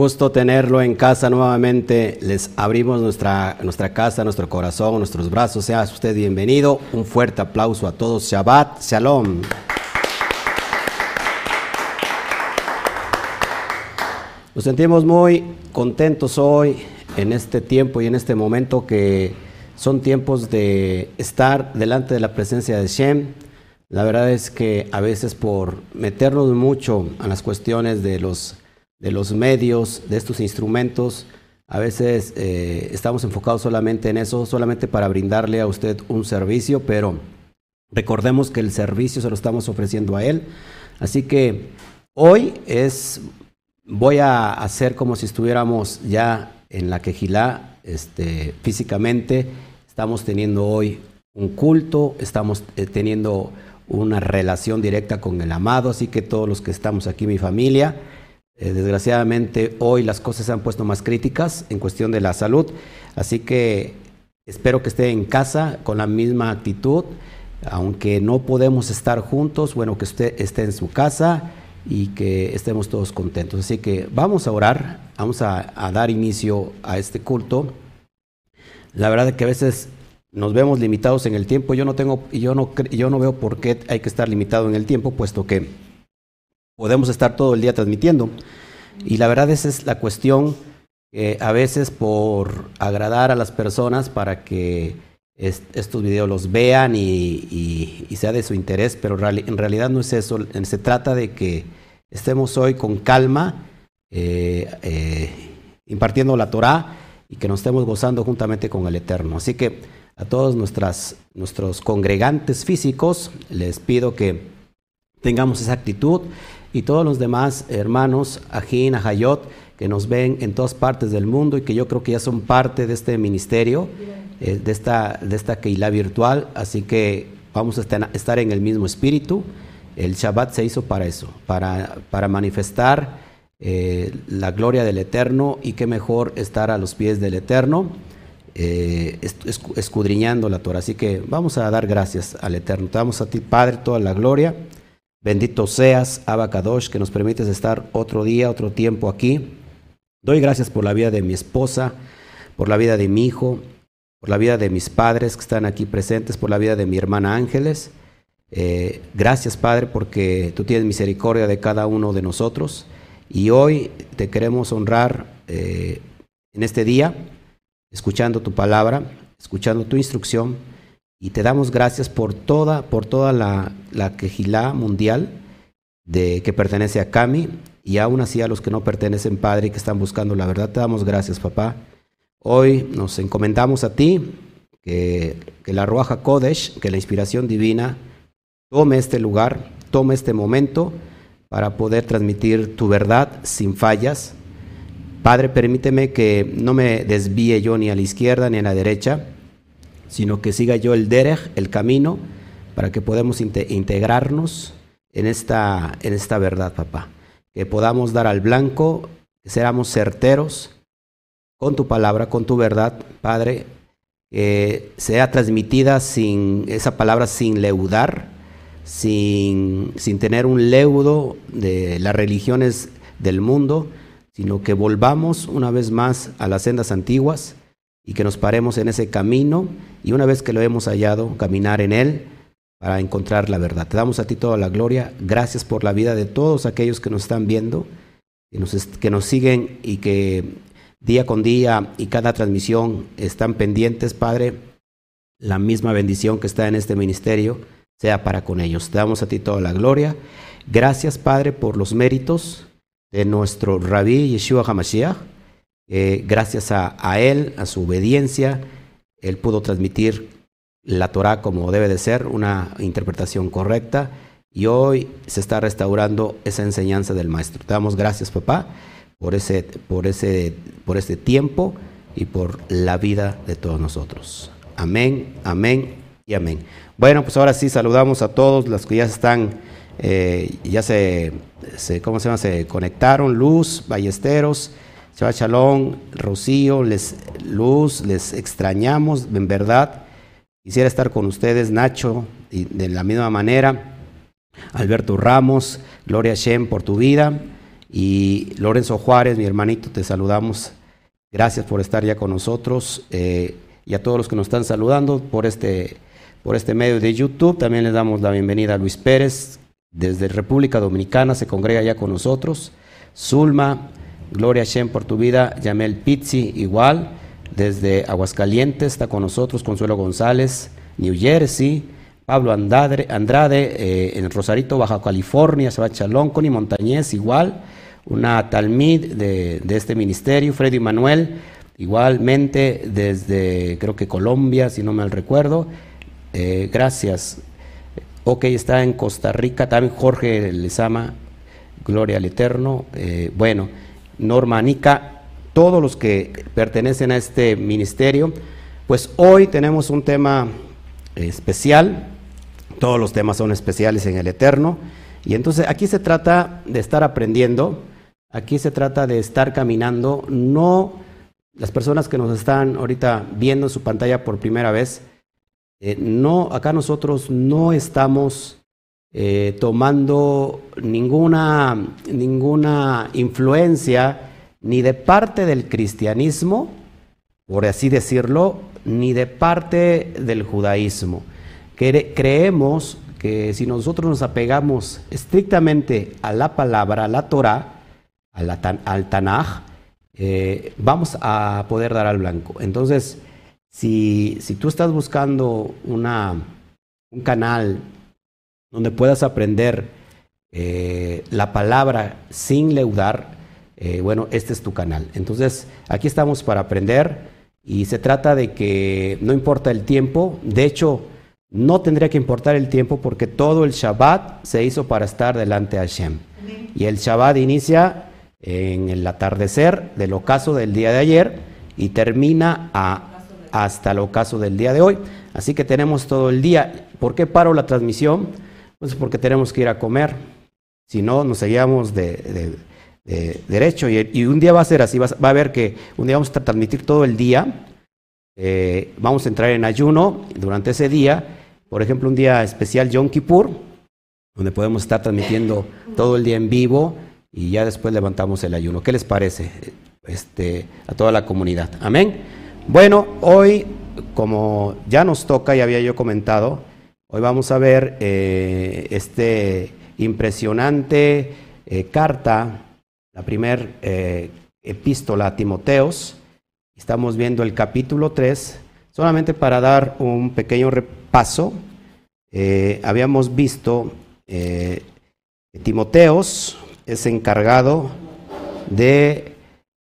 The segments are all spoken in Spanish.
Gusto tenerlo en casa nuevamente. Les abrimos nuestra, nuestra casa, nuestro corazón, nuestros brazos. Sea usted bienvenido. Un fuerte aplauso a todos. Shabbat, Shalom. Nos sentimos muy contentos hoy en este tiempo y en este momento que son tiempos de estar delante de la presencia de Shem. La verdad es que a veces por meternos mucho a las cuestiones de los de los medios, de estos instrumentos. A veces eh, estamos enfocados solamente en eso, solamente para brindarle a usted un servicio, pero recordemos que el servicio se lo estamos ofreciendo a él. Así que hoy es, voy a hacer como si estuviéramos ya en la quejilá, este, físicamente. Estamos teniendo hoy un culto, estamos eh, teniendo una relación directa con el amado, así que todos los que estamos aquí, mi familia, eh, desgraciadamente hoy las cosas se han puesto más críticas en cuestión de la salud, así que espero que esté en casa con la misma actitud, aunque no podemos estar juntos, bueno, que usted esté en su casa y que estemos todos contentos. Así que vamos a orar, vamos a, dar inicio a este culto. La verdad es que a veces nos vemos limitados en el tiempo. Yo no tengo, yo no, yo no veo por qué hay que estar limitado en el tiempo, puesto que podemos estar todo el día transmitiendo. Y la verdad esa es la cuestión, a veces por agradar a las personas para que estos videos los vean y, sea de su interés, pero en realidad no es eso, se trata de que estemos hoy con calma, eh, eh, impartiendo la Torah y que nos estemos gozando juntamente con el Eterno. Así que a todos nuestras, nuestros congregantes físicos les pido que tengamos esa actitud y todos los demás hermanos, Ajín, Ajayot, que nos ven en todas partes del mundo y que yo creo que ya son parte de este ministerio, eh, de esta, de esta Keilah virtual. Así que vamos a estar en el mismo espíritu. El Shabbat se hizo para eso, para, para manifestar eh, la gloria del Eterno y qué mejor estar a los pies del Eterno. Eh, escudriñando la Torah. Así que vamos a dar gracias al Eterno. Te damos a ti, Padre, toda la gloria. Bendito seas, Abacadosh, que nos permites estar otro día, otro tiempo aquí. Doy gracias por la vida de mi esposa, por la vida de mi hijo, por la vida de mis padres que están aquí presentes, por la vida de mi hermana Ángeles. Eh, gracias, Padre, porque tú tienes misericordia de cada uno de nosotros. Y hoy te queremos honrar eh, en este día, escuchando tu palabra, escuchando tu instrucción y te damos gracias por toda, por toda la, la quejilá mundial de, que pertenece a Cami y aún así a los que no pertenecen, Padre, y que están buscando la verdad. Te damos gracias, papá. Hoy nos encomendamos a ti, que, que la Ruaja Kodesh, que la inspiración divina, tome este lugar, tome este momento para poder transmitir tu verdad sin fallas. Padre, permíteme que no me desvíe yo ni a la izquierda ni a la derecha, sino que siga yo el derech, el camino, para que podamos integrarnos en esta, en esta verdad, papá. Que podamos dar al blanco, que seamos certeros con tu palabra, con tu verdad, Padre, que sea transmitida sin esa palabra sin leudar, sin, sin tener un leudo de las religiones del mundo, sino que volvamos una vez más a las sendas antiguas y que nos paremos en ese camino y una vez que lo hemos hallado, caminar en él para encontrar la verdad. Te damos a ti toda la gloria. Gracias por la vida de todos aquellos que nos están viendo, que nos, que nos siguen y que día con día y cada transmisión están pendientes, Padre. La misma bendición que está en este ministerio sea para con ellos. Te damos a ti toda la gloria. Gracias, Padre, por los méritos de nuestro Rabí Yeshua HaMashiach eh, gracias a, él, a su obediencia, él pudo transmitir la Torah como debe de ser, una interpretación correcta, y hoy se está restaurando esa enseñanza del maestro. Te damos gracias, papá, por ese, por ese, por ese tiempo y por la vida de todos nosotros. Amén, amén y amén. Bueno, pues ahora sí saludamos a todos los que ya están, eh, ya se, se, ¿cómo se llama? Se conectaron, Luz, Ballesteros. Shabbat Shalom, Rocío, les, Luz, les extrañamos, en verdad. Quisiera estar con ustedes, Nacho, y de la misma manera. Alberto Ramos, Gloria Shem por tu vida. Y Lorenzo Juárez, mi hermanito, te saludamos. Gracias por estar ya con nosotros eh, y a todos los que nos están saludando por este, por este medio de YouTube. También les damos la bienvenida a Luis Pérez, desde República Dominicana, se congrega ya con nosotros. Zulma, Gloria Shem por tu vida. Yamel Pizzi, igual. Desde Aguascalientes está con nosotros. Consuelo González, New Jersey. Pablo Andrade, eh, en Rosarito, Baja California. Chalón, Connie Montañez, igual. Una talmid de, de este ministerio. Freddy Manuel, igualmente desde, creo que Colombia, si no me recuerdo. Eh, gracias. Ok, está en Costa Rica. También Jorge Lezama. Gloria al Eterno. Eh, bueno. Norma Nica, todos los que pertenecen a este ministerio, pues hoy tenemos un tema especial, todos los temas son especiales en el Eterno, y entonces aquí se trata de estar aprendiendo, aquí se trata de estar caminando, no las personas que nos están ahorita viendo en su pantalla por primera vez, eh, no, acá nosotros no estamos eh, tomando ninguna, ninguna influencia ni de parte del cristianismo, por así decirlo, ni de parte del judaísmo. creemos que si nosotros nos apegamos estrictamente a la palabra, a la Torah, al Tanaj, eh, vamos a poder dar al blanco. Entonces, si, si tú estás buscando una, un canal donde puedas aprender eh, la palabra sin leudar, eh, bueno, este es tu canal. Entonces, aquí estamos para aprender y se trata de que no importa el tiempo, de hecho, no tendría que importar el tiempo porque todo el Shabbat se hizo para estar delante de Hashem. Y el Shabbat inicia en el atardecer del ocaso del día de ayer y termina hasta el ocaso del día de hoy. Así que tenemos todo el día. ¿Por qué paro la transmisión? Pues porque tenemos que ir a comer. Si no, nos seguíamos de, derecho. Y, un día va a ser así. Va, a ver que un día vamos a transmitir todo el día. Eh, vamos a entrar en ayuno durante ese día. Por ejemplo, un día especial Yom Kippur, donde podemos estar transmitiendo todo el día en vivo y ya después levantamos el ayuno. ¿Qué les parece este, a toda la comunidad? Amén. Bueno, hoy, como ya nos toca, y había yo comentado, Hoy vamos a ver eh, este impresionante eh, carta, la primera eh, epístola a Timoteos. Estamos viendo el capítulo 3, solamente para dar un pequeño repaso. habíamos visto que Timoteos es encargado de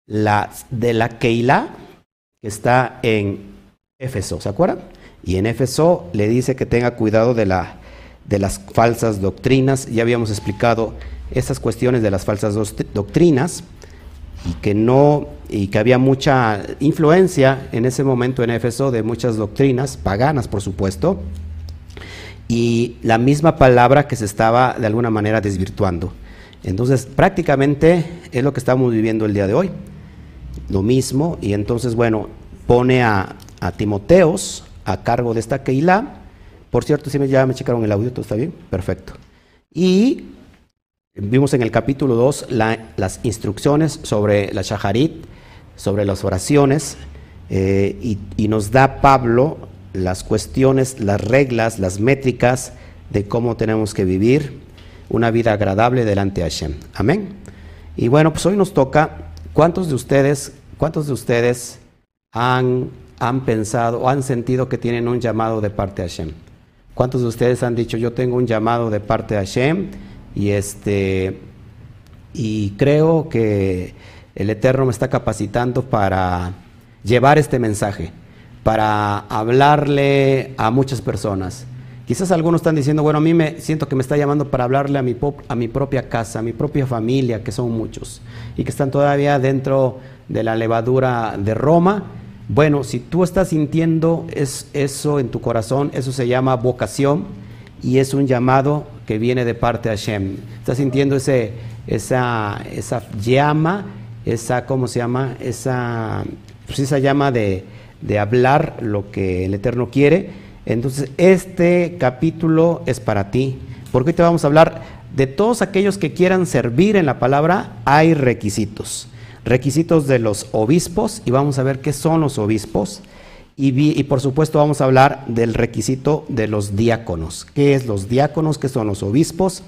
la, de la Keilah que está en Éfeso, ¿se acuerdan? Y en Éfeso le dice que tenga cuidado de, la, de las falsas doctrinas. Ya habíamos explicado esas cuestiones de las falsas doctrinas y que no y que había mucha influencia en ese momento en Éfeso de muchas doctrinas paganas, por supuesto, y la misma palabra que se estaba de alguna manera desvirtuando. Entonces, prácticamente es lo que estamos viviendo el día de hoy. Lo mismo, y entonces, bueno, pone a, a Timoteos a cargo de esta Keilah. Por cierto, si ya me checaron el audio, ¿todo está bien? Perfecto. Y vimos en el capítulo 2 las instrucciones sobre la Shaharit, sobre las oraciones, eh, y, y, nos da Pablo las cuestiones, las reglas, las métricas de cómo tenemos que vivir una vida agradable delante de Hashem. Amén. Y bueno, pues hoy nos toca, ¿cuántos de ustedes, cuántos de ustedes han han pensado o han sentido que tienen un llamado de parte de Hashem? ¿Cuántos de ustedes han dicho, yo tengo un llamado de parte de Hashem y, este, y creo que el Eterno me está capacitando para llevar este mensaje, para hablarle a muchas personas? Quizás algunos están diciendo, bueno, a mí me siento que me está llamando para hablarle a mi, a mi propia casa, a mi propia familia, que son muchos, y que están todavía dentro de la levadura de Roma bueno, si tú estás sintiendo eso en tu corazón, eso se llama vocación y es un llamado que viene de parte de Hashem. Estás sintiendo ese, esa, esa llama, esa, ¿cómo se llama? Esa, pues esa llama de, de hablar lo que el Eterno quiere. Entonces, este capítulo es para ti, porque hoy te vamos a hablar de todos aquellos que quieran servir en la palabra, hay requisitos. Requisitos de los obispos, y vamos a ver qué son los obispos. Y, por supuesto vamos a hablar del requisito de los diáconos. ¿Qué es los diáconos? ¿Qué son los obispos?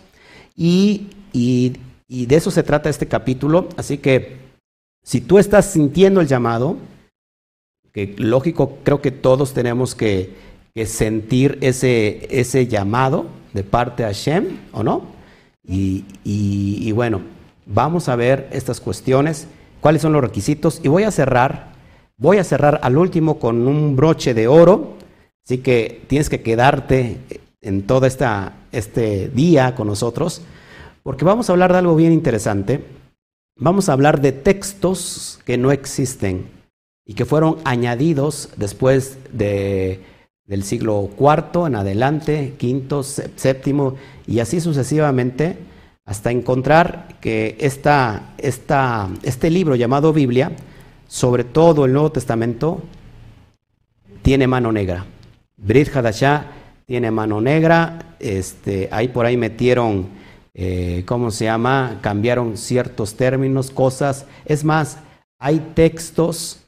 Y, y de eso se trata este capítulo. Así que si tú estás sintiendo el llamado, que lógico, creo que todos tenemos que, sentir ese, ese llamado de parte de Hashem, ¿o no? Y, bueno, vamos a ver estas cuestiones, cuáles son los requisitos, y voy a cerrar, voy a cerrar al último con un broche de oro, así que tienes que quedarte en todo esta, este día con nosotros, porque vamos a hablar de algo bien interesante, vamos a hablar de textos que no existen y que fueron añadidos después de, del siglo IV en adelante, quinto, séptimo y así sucesivamente, hasta encontrar que esta, este libro llamado Biblia, sobre todo el Nuevo Testamento, tiene mano negra. Brit Hadashah tiene mano negra, este, ahí por ahí metieron, eh, ¿cómo se llama? Cambiaron ciertos términos, cosas. Es más, hay textos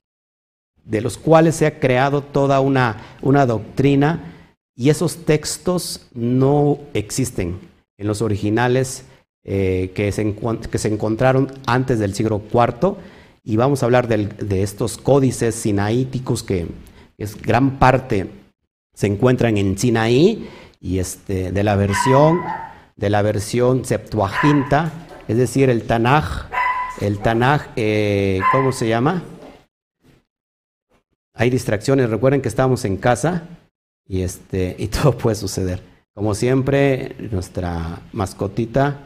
de los cuales se ha creado toda una, una doctrina y esos textos no existen en los originales eh, que, se que, se encontraron antes del siglo IV y vamos a hablar de estos códices sinaíticos que es gran parte se encuentran en Sinaí y este, de la versión de la versión Septuaginta, es decir, el Tanaj, el Tanaj, eh, ¿cómo se llama? hay distracciones. Recuerden que estamos en casa y, este, y todo puede suceder. Como siempre, nuestra mascotita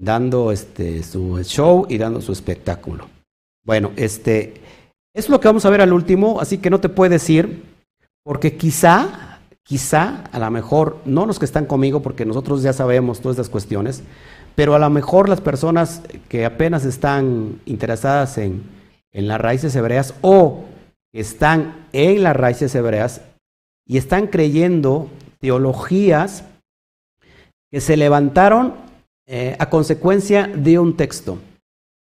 dando este, su show y dando su espectáculo. Bueno, este, es lo que vamos a ver al último, así que no te puedes ir, porque quizá, quizá, a lo mejor, no los que están conmigo, porque nosotros ya sabemos todas estas cuestiones, pero a lo mejor las personas que apenas están interesadas en, en las raíces hebreas o están en las raíces hebreas y están creyendo teologías que se levantaron eh, a consecuencia de un texto.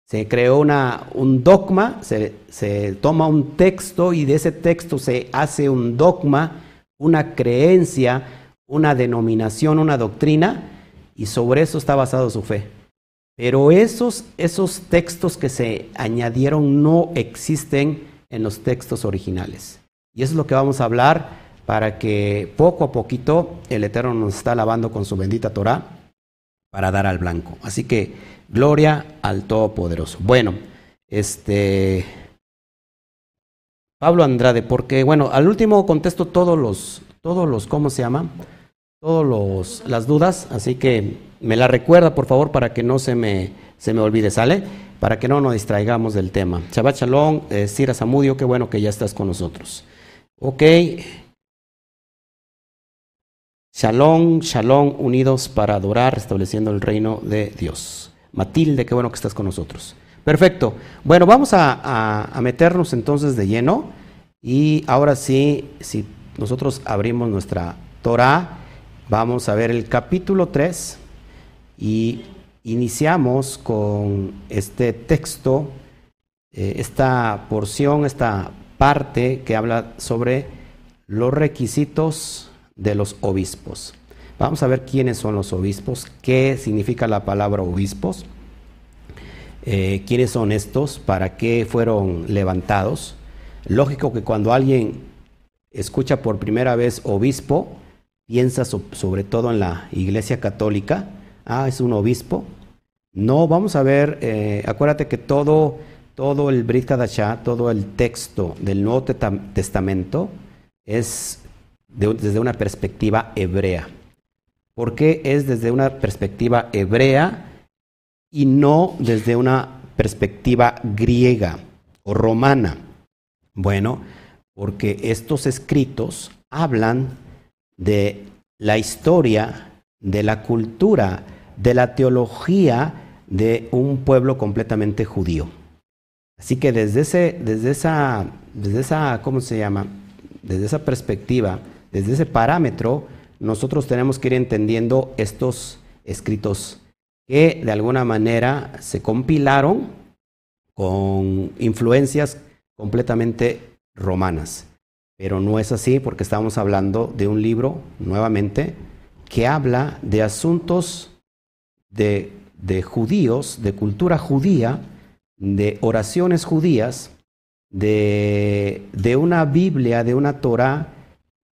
Se creó una, un dogma, se, se toma un texto y de ese texto se hace un dogma, una creencia, una denominación, una doctrina, y sobre eso está basado su fe. Pero esos, esos textos que se añadieron no existen en los textos originales. Y eso es lo que vamos a hablar para que poco a poquito el Eterno nos está lavando con su bendita Torah para dar al blanco. Así que gloria al Todopoderoso. Bueno, este Pablo Andrade, porque bueno, al último contesto todos los, todos los, ¿cómo se llama? Todos los, las dudas, así que me la recuerda por favor para que no se me, se me olvide, ¿sale? para que no nos distraigamos del tema. Shabbat Shalom, eh, Samudio, qué bueno que ya estás con nosotros. Ok. Shalom, Shalom, unidos para adorar, estableciendo el reino de Dios. Matilde, qué bueno que estás con nosotros. Perfecto. Bueno, vamos a, a meternos entonces de lleno. Y ahora sí, si nosotros abrimos nuestra Torah, vamos a ver el capítulo 3 y Iniciamos con este texto, eh, esta porción, esta parte que habla sobre los requisitos de los obispos. Vamos a ver quiénes son los obispos, qué significa la palabra obispos, eh, quiénes son estos, para qué fueron levantados. Lógico que cuando alguien escucha por primera vez obispo, piensa sobre todo en la iglesia católica, ah, es un obispo, no, vamos a ver, eh, acuérdate que todo, todo el Brit Kadashah, todo el texto del Nuevo Testamento es desde una perspectiva hebrea. ¿Por qué es desde una perspectiva hebrea y no desde una perspectiva griega o romana? Bueno, porque estos escritos hablan de la historia, de la cultura, de la teología de un pueblo completamente judío. Así que desde, ese, desde, esa, desde esa, ¿cómo se llama? Desde esa perspectiva, desde ese parámetro, nosotros tenemos que ir entendiendo estos, escritos que de alguna manera se compilaron con influencias completamente romanas. Pero no es así porque estamos hablando de un libro, nuevamente, que habla de asuntos de, judíos, de cultura judía, de oraciones judías, de, de una Biblia, de una Torah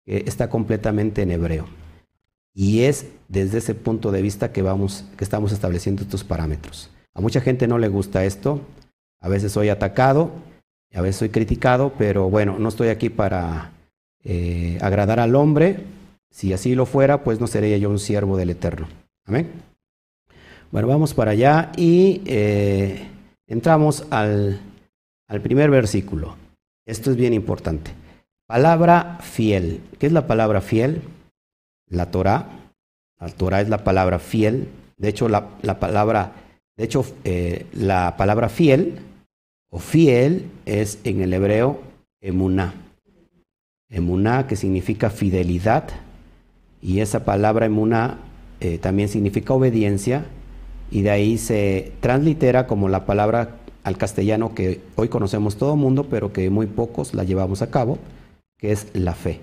que está completamente en hebreo. Y es desde ese punto de vista que, vamos, que estamos estableciendo estos parámetros. A mucha gente no le gusta esto, a veces soy atacado, a veces soy criticado, pero bueno, no estoy aquí para eh, agradar al hombre. Si así lo fuera, pues no sería yo un siervo del Eterno. Amén. Bueno, vamos para allá y eh, entramos al, al primer versículo. Esto es bien importante. Palabra fiel. ¿Qué es la palabra fiel? La Torah. La Torah es la palabra fiel. De hecho, la, palabra, de hecho, eh, la palabra fiel o fiel es en el hebreo emuná. Emuná que significa fidelidad y esa palabra emuná eh, también significa obediencia y de ahí se translitera como la palabra al castellano que hoy conocemos todo el mundo, pero que muy pocos la llevamos a cabo, que es la fe.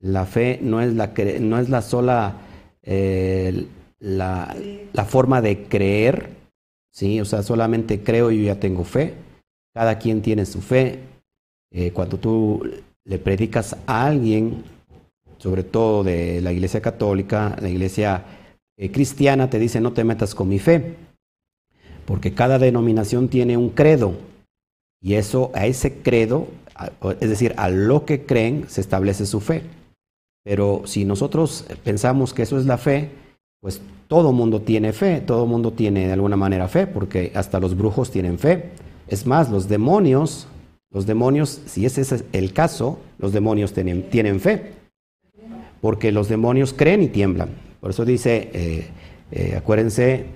La fe no es la, no es la sola eh, la, la, forma de creer, ¿sí? o sea, solamente creo y yo ya tengo fe. Cada quien tiene su fe. Eh, cuando tú le predicas a alguien, sobre todo de la iglesia católica, la iglesia eh, cristiana, te dice no te metas con mi fe, porque cada denominación tiene un credo. Y eso, a ese credo es decir, a lo que creen se establece su fe. Pero si nosotros pensamos que eso es la fe, pues todo mundo tiene fe, todo mundo tiene de alguna manera fe, porque hasta los brujos tienen fe. Es más, los demonios, los demonios, si ese es el caso, los demonios tienen, tienen fe, porque los demonios creen y tiemblan. Por eso dice, eh, eh, acuérdense,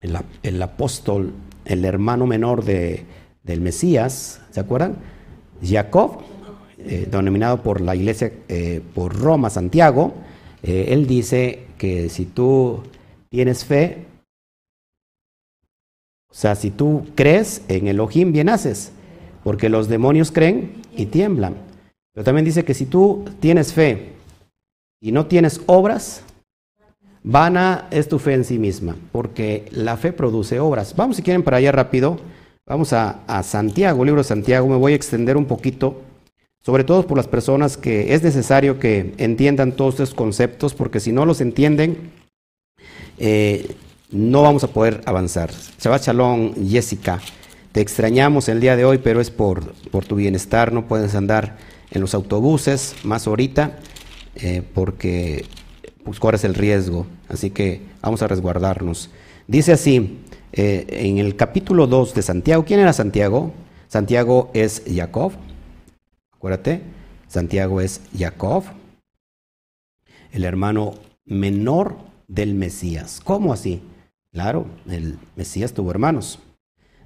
el, el, apóstol, el hermano menor de, del Mesías, ¿se acuerdan? Jacob, eh, denominado por la iglesia, eh, por Roma, Santiago, eh, él dice que si tú tienes fe, o sea, si tú crees en Elohim, bien haces, porque los demonios creen y tiemblan. Pero también dice que si tú tienes fe y no tienes obras, vana es tu fe en sí misma, porque la fe produce obras. Vamos si quieren para allá rápido. Vamos a, Santiago, libro de Santiago. Me voy a extender un poquito, sobre todo por las personas que es necesario que entiendan todos estos conceptos, porque si no los entienden, eh, no vamos a poder avanzar. Shabbat Shalom, Jessica. Te extrañamos el día de hoy, pero es por, por tu bienestar. No puedes andar en los autobuses más ahorita, eh, porque pues, corres el riesgo. Así que vamos a resguardarnos. Dice así, eh, en el capítulo 2 de Santiago, ¿quién era Santiago? Santiago es Jacob. Acuérdate, Santiago es Jacob, el hermano menor del Mesías. ¿Cómo así? Claro, el Mesías tuvo hermanos.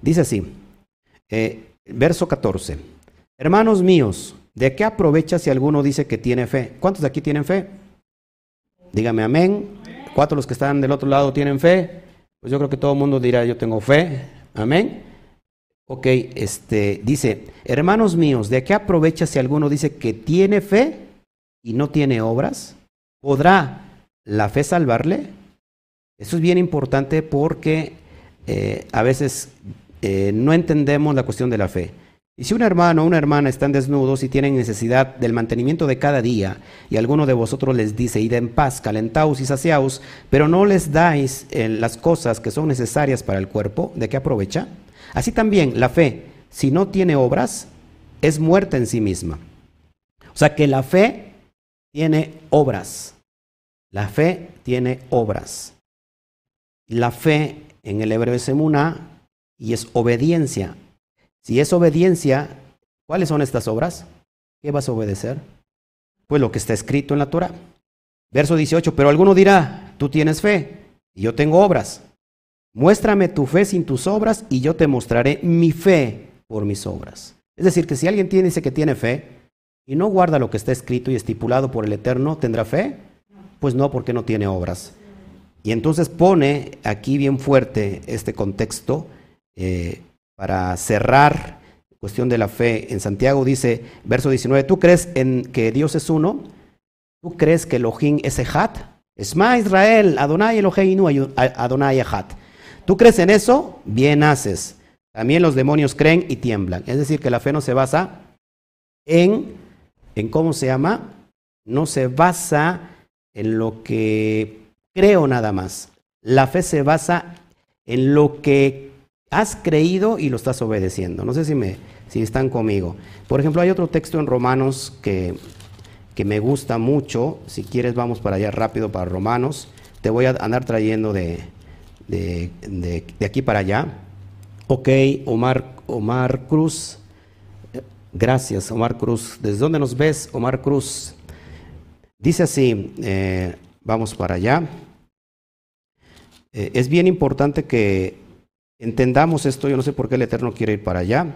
Dice así, eh, verso 14. Hermanos míos, ¿de qué aprovecha si alguno dice que tiene fe? ¿Cuántos de aquí tienen fe? Dígame amén. ¿Cuántos los que están del otro lado tienen fe? Pues yo creo que todo el mundo dirá, yo tengo fe. Amén. Ok, este, dice, hermanos míos, ¿de qué aprovecha si alguno dice que tiene fe y no tiene obras? ¿Podrá la fe salvarle? Eso es bien importante porque eh, a veces eh, no entendemos la cuestión de la fe. Y si un hermano o una hermana están desnudos y tienen necesidad del mantenimiento de cada día, y alguno de vosotros les dice, id en paz, calentaos y saciaos, pero no les dais eh, las cosas que son necesarias para el cuerpo, ¿de qué aprovecha? Así también la fe, si no tiene obras, es muerta en sí misma. O sea que la fe tiene obras. La fe tiene obras. La fe en el hebreo es emuná y es obediencia si es obediencia, ¿cuáles son estas obras? ¿Qué vas a obedecer? Pues lo que está escrito en la Torah. Verso 18, pero alguno dirá, tú tienes fe y yo tengo obras. Muéstrame tu fe sin tus obras y yo te mostraré mi fe por mis obras. Es decir, que si alguien tiene, dice que tiene fe y no guarda lo que está escrito y estipulado por el Eterno, ¿tendrá fe? Pues no, porque no tiene obras. Y entonces pone aquí bien fuerte este contexto eh, para cerrar cuestión de la fe. En Santiago dice, verso 19, ¿tú crees en que Dios es uno? ¿Tú crees que Elohim es Ejat? Esma Israel, Adonai Eloheinu, Adonai Ejat. ¿Tú crees en eso? Bien haces. También los demonios creen y tiemblan. Es decir, que la fe no se basa en, en ¿cómo se llama? No se basa en lo que creo nada más. La fe se basa en lo que has creído y lo estás obedeciendo. No sé si, me, si están conmigo. Por ejemplo, hay otro texto en Romanos que, que me gusta mucho. Si quieres, vamos para allá rápido para Romanos. Te voy a andar trayendo de, de, de aquí para allá. Ok, Omar, Omar Cruz. Gracias, Omar Cruz. ¿Desde dónde nos ves, Omar Cruz? Dice así, eh, vamos para allá. Eh, es bien importante que entendamos esto, yo no sé por qué el Eterno quiere ir para allá.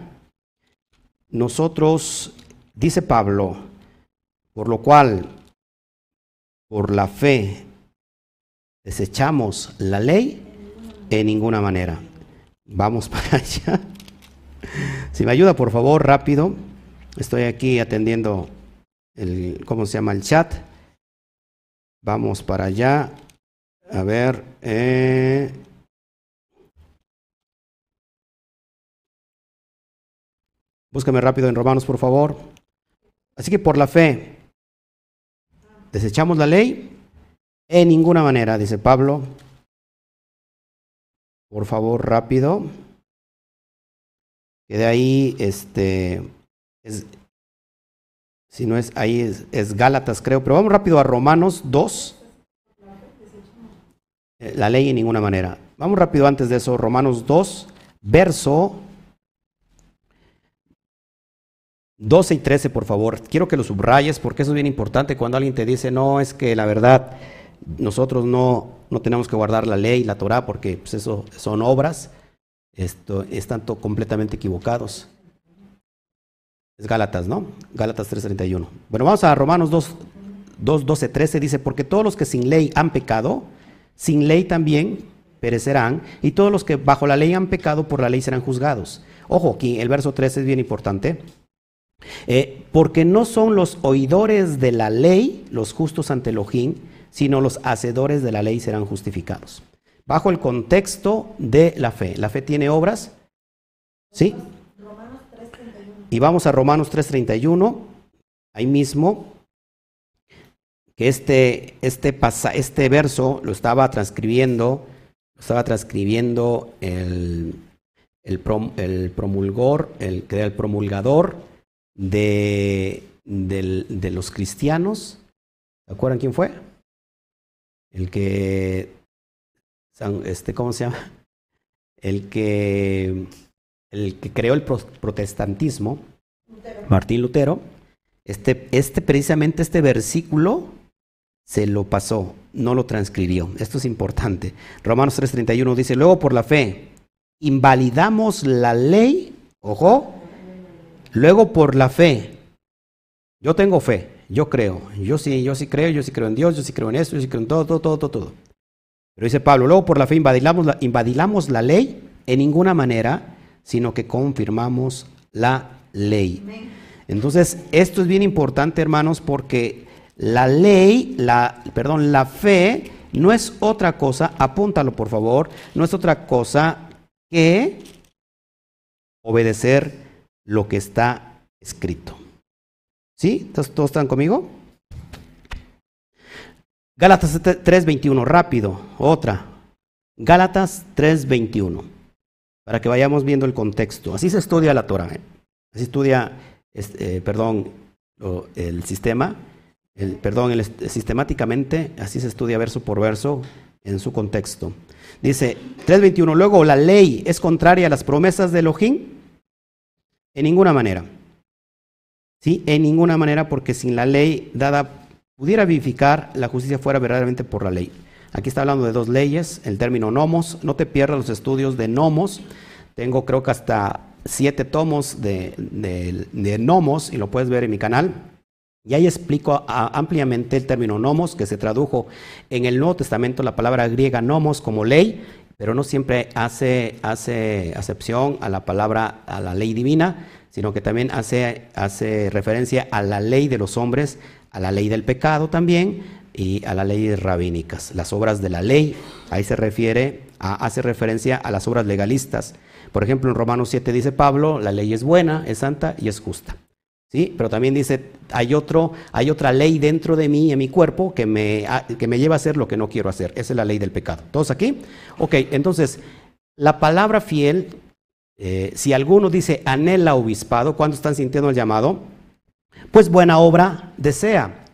Nosotros, dice Pablo, por lo cual, por la fe, desechamos la ley en ninguna manera. Vamos para allá. Si me ayuda, por favor, rápido. Estoy aquí atendiendo el, ¿cómo se llama? El chat. Vamos para allá. A ver. Eh. Búscame rápido en Romanos, por favor. Así que por la fe, desechamos la ley en ninguna manera, dice Pablo. Por favor, rápido. Que de ahí, este, si no es ahí, es, Gálatas, creo. Pero vamos rápido a Romanos 2. Eh, la ley en ninguna manera. Vamos rápido antes de eso. Romanos 2, verso 12 y 13, por favor. Quiero que lo subrayes porque eso es bien importante cuando alguien te dice, no, es que la verdad nosotros no, no tenemos que guardar la ley, la Torah, porque pues, eso son obras, esto, están completamente equivocados. Es Gálatas, ¿no? Gálatas 3:31. Bueno, vamos a Romanos 2, 2, 12, 13, dice, porque todos los que sin ley han pecado, sin ley también perecerán, y todos los que bajo la ley han pecado, por la ley serán juzgados. Ojo, aquí el verso 13 es bien importante. Eh, porque no son los oidores de la ley los justos ante Elohim, sino los hacedores de la ley serán justificados. Bajo el contexto de la fe. ¿La fe tiene obras? ¿Sí? Y vamos a Romanos 3:31, ahí mismo, que este, este, este verso lo estaba transcribiendo, lo estaba transcribiendo el, el, el promulgor, el, el promulgador de, de los cristianos. ¿Se acuerdan quién fue? el que, este, ¿cómo se llama? El que, el que creó el protestantismo, Martín Lutero, este, este, precisamente este versículo se lo pasó, no lo transcribió. Esto es importante. Romanos 3:31 dice, luego por la fe, invalidamos la ley, ojo, luego por la fe, yo tengo fe, yo creo, yo sí, yo sí creo, yo sí creo en Dios, yo sí creo en esto, yo sí creo en todo, todo, todo, todo, todo. Pero dice Pablo, luego por la fe invadilamos la, invadilamos la ley en ninguna manera, sino que confirmamos la ley. Entonces, esto es bien importante, hermanos, porque la ley, la, perdón, la fe no es otra cosa, apúntalo por favor, no es otra cosa que obedecer lo que está escrito. ¿Sí? ¿Todos están conmigo? Gálatas 3:21, rápido, otra. Gálatas 3:21, para que vayamos viendo el contexto. Así se estudia la Torah. ¿eh? Así estudia, eh, perdón, el sistema, el, perdón, el, sistemáticamente, así se estudia verso por verso en su contexto. Dice 3.21, luego la ley es contraria a las promesas de Elohim en ninguna manera. ¿sí? En ninguna manera porque sin la ley dada pudiera vivificar, la justicia fuera verdaderamente por la ley. Aquí está hablando de dos leyes, el término nomos, no te pierdas los estudios de nomos, tengo creo que hasta siete tomos de, de, nomos y lo puedes ver en mi canal. Y ahí explico ampliamente el término nomos, que se tradujo en el Nuevo Testamento la palabra griega nomos como ley, pero no siempre hace, hace acepción a la palabra, a la ley divina, sino que también hace, hace referencia a la ley de los hombres, a la ley del pecado también y a las leyes rabínicas, las obras de la ley. Ahí se refiere, hace referencia a las obras legalistas. Por ejemplo, en Romanos 7 dice Pablo, la ley es buena, es santa y es justa. ¿Sí? Pero también dice, hay, otro, hay otra ley dentro de mí, en mi cuerpo, que me, que me lleva a hacer lo que no quiero hacer. Esa es la ley del pecado. ¿Todos aquí? Ok, entonces, la palabra fiel, eh, si alguno dice anhela obispado, ¿cuándo están sintiendo el llamado? Pues buena obra desea.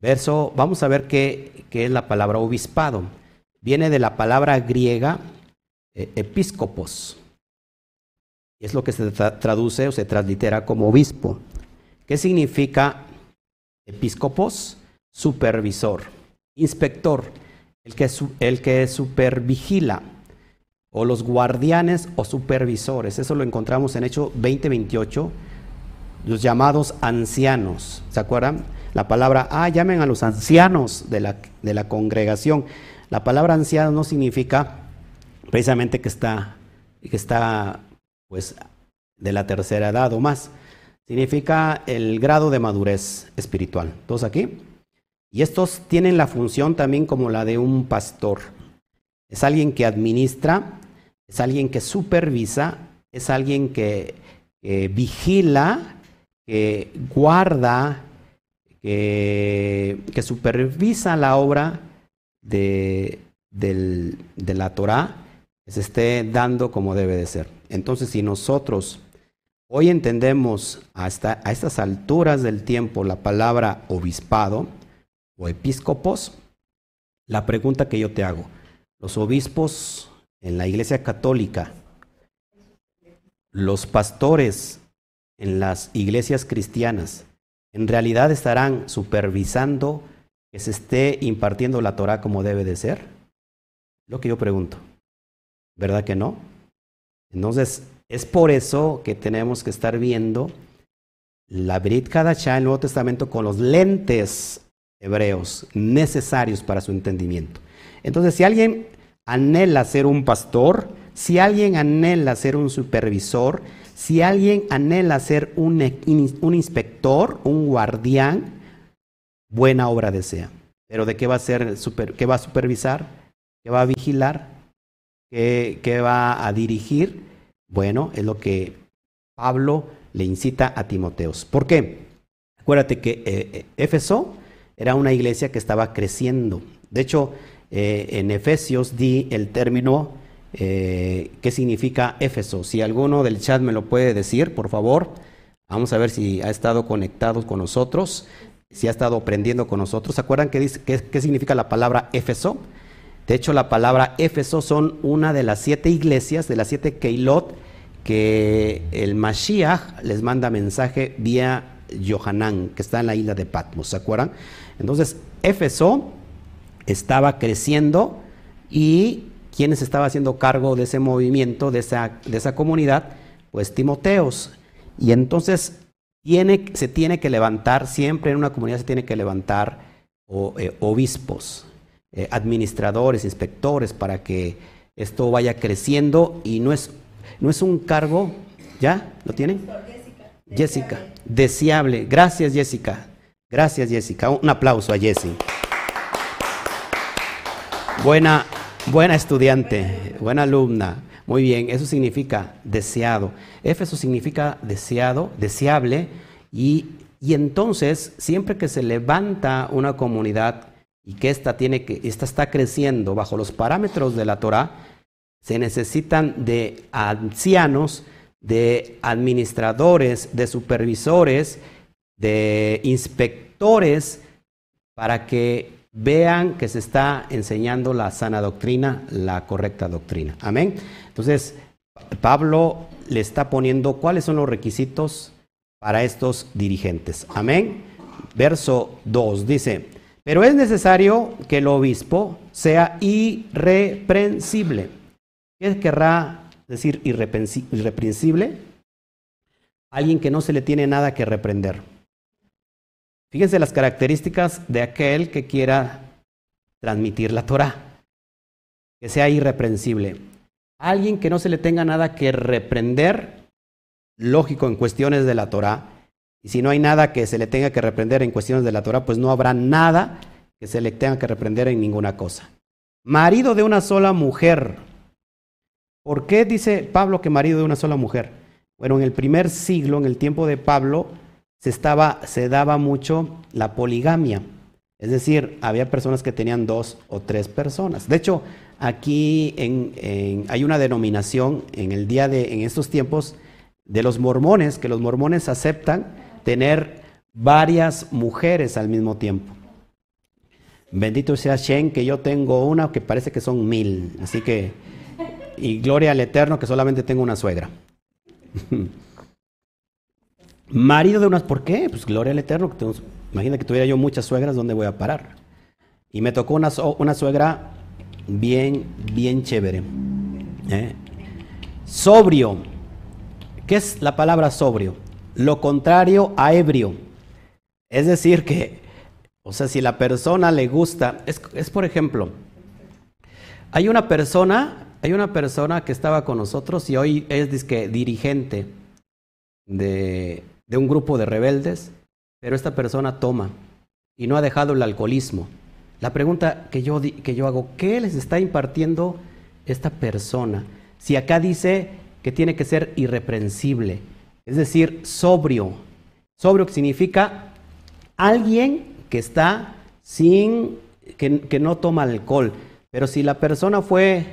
Verso, vamos a ver qué, es la palabra obispado. Viene de la palabra griega eh, episcopos es lo que se traduce o se translitera como obispo. ¿Qué significa episcopos? Supervisor, inspector, el que, el que supervigila, o los guardianes o supervisores. Eso lo encontramos en Hecho 2028, los llamados ancianos. ¿Se acuerdan? La palabra, ah, llamen a los ancianos de la, de la congregación. La palabra anciano no significa precisamente que está, que está pues de la tercera edad o más. Significa el grado de madurez espiritual. ¿Todos aquí? Y estos tienen la función también como la de un pastor. Es alguien que administra, es alguien que supervisa, es alguien que, vigila, que guarda, que, supervisa la obra de, de la Torah, que se esté dando como debe de ser. Entonces, si nosotros hoy entendemos hasta a estas alturas del tiempo la palabra obispado o episcopos, la pregunta que yo te hago, los obispos en la Iglesia Católica, los pastores en las iglesias cristianas, en realidad estarán supervisando que se esté impartiendo la Torah como debe de ser? Lo que yo pregunto. ¿Verdad que no? Entonces, es por eso que tenemos que estar viendo la Brit Kadashah, el Nuevo Testamento, con los lentes hebreos necesarios para su entendimiento. Entonces, si alguien anhela ser un pastor, si alguien anhela ser un supervisor, si alguien anhela ser un, un inspector, un guardián, buena obra desea. Pero ¿de qué va a ser, qué va a supervisar? ¿Qué va a vigilar? ¿Qué, va a dirigir? Bueno, es lo que Pablo le incita a Timoteos. ¿Por qué? Acuérdate que eh, eh, Éfeso era una iglesia que estaba creciendo. De hecho, eh, en Efesios di el término qué significa Éfeso. Si alguno del chat me lo puede decir, por favor. Vamos a ver si ha estado conectado con nosotros, si ha estado aprendiendo con nosotros. ¿Se acuerdan qué, dice, qué, qué significa la palabra Éfeso? De hecho, la palabra Éfeso son una de las siete iglesias, de las siete Keilot, que el Mashiach les manda mensaje vía Yohanan, que está en la isla de Patmos, ¿se acuerdan? Entonces, Éfeso estaba creciendo y quienes estaba haciendo cargo de ese movimiento, de esa, de esa comunidad, pues Timoteos. Y entonces tiene, se tiene que levantar, siempre en una comunidad se tiene que levantar eh, obispos, eh, administradores, inspectores, para que esto vaya creciendo y no es, no es un cargo, ¿ya? ¿Lo tienen? Jessica. Jessica, deseable. Gracias Jessica. Gracias Jessica. Un aplauso a Jessie. Buena, buena estudiante, buena alumna. Muy bien, eso significa deseado. Éfeso significa deseado, deseable. Y, y entonces, siempre que se levanta una comunidad y que esta, tiene que esta está creciendo bajo los parámetros de la Torah, se necesitan de ancianos, de administradores, de supervisores, de inspectores, para que vean que se está enseñando la sana doctrina, la correcta doctrina. Amén. Entonces, Pablo le está poniendo cuáles son los requisitos para estos dirigentes. Amén. Verso 2 dice, pero es necesario que el obispo sea irreprensible. ¿Qué querrá decir irreprensible? Alguien que no se le tiene nada que reprender. Fíjense las características de aquel que quiera transmitir la Torah, que sea irreprensible. Alguien que no se le tenga nada que reprender, lógico, en cuestiones de la Torah. Y si no hay nada que se le tenga que reprender en cuestiones de la Torah, pues no habrá nada que se le tenga que reprender en ninguna cosa. Marido de una sola mujer. ¿Por qué dice Pablo que marido de una sola mujer? Bueno, en el primer siglo, en el tiempo de Pablo, se, estaba, se daba mucho la poligamia. Es decir, había personas que tenían dos o tres personas. De hecho, aquí hay una denominación en el día de, en estos tiempos, de los mormones, que los mormones aceptan tener varias mujeres al mismo tiempo. Bendito sea Shen, que yo tengo una que parece que son mil. Así que, y gloria al Eterno, que solamente tengo una suegra. Marido de unas, ¿por qué? Pues gloria al Eterno. Que imagina que tuviera yo muchas suegras, ¿dónde voy a parar? Y me tocó una, una suegra bien, bien chévere. ¿eh? Sobrio. ¿Qué es la palabra sobrio? Lo contrario a ebrio. Es decir, que, o sea, si la persona le gusta, es, es por ejemplo, hay una persona, hay una persona que estaba con nosotros y hoy es que, dirigente de, de un grupo de rebeldes, pero esta persona toma y no ha dejado el alcoholismo. La pregunta que yo, que yo hago, ¿qué les está impartiendo esta persona? Si acá dice que tiene que ser irreprensible, es decir, sobrio. Sobrio significa alguien que está sin, que, no toma alcohol. Pero si la persona fue,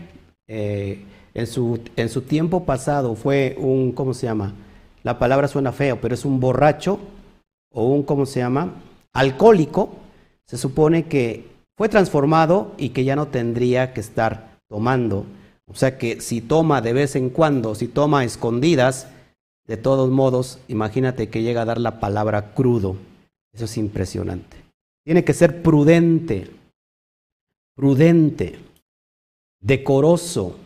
eh, en, su, en su tiempo pasado, fue un, ¿cómo se llama? La palabra suena feo, pero es un borracho o un, ¿cómo se llama? Alcohólico, se supone que fue transformado y que ya no tendría que estar tomando. O sea que si toma de vez en cuando, si toma escondidas, de todos modos, imagínate que llega a dar la palabra crudo. Eso es impresionante. Tiene que ser prudente, prudente, decoroso,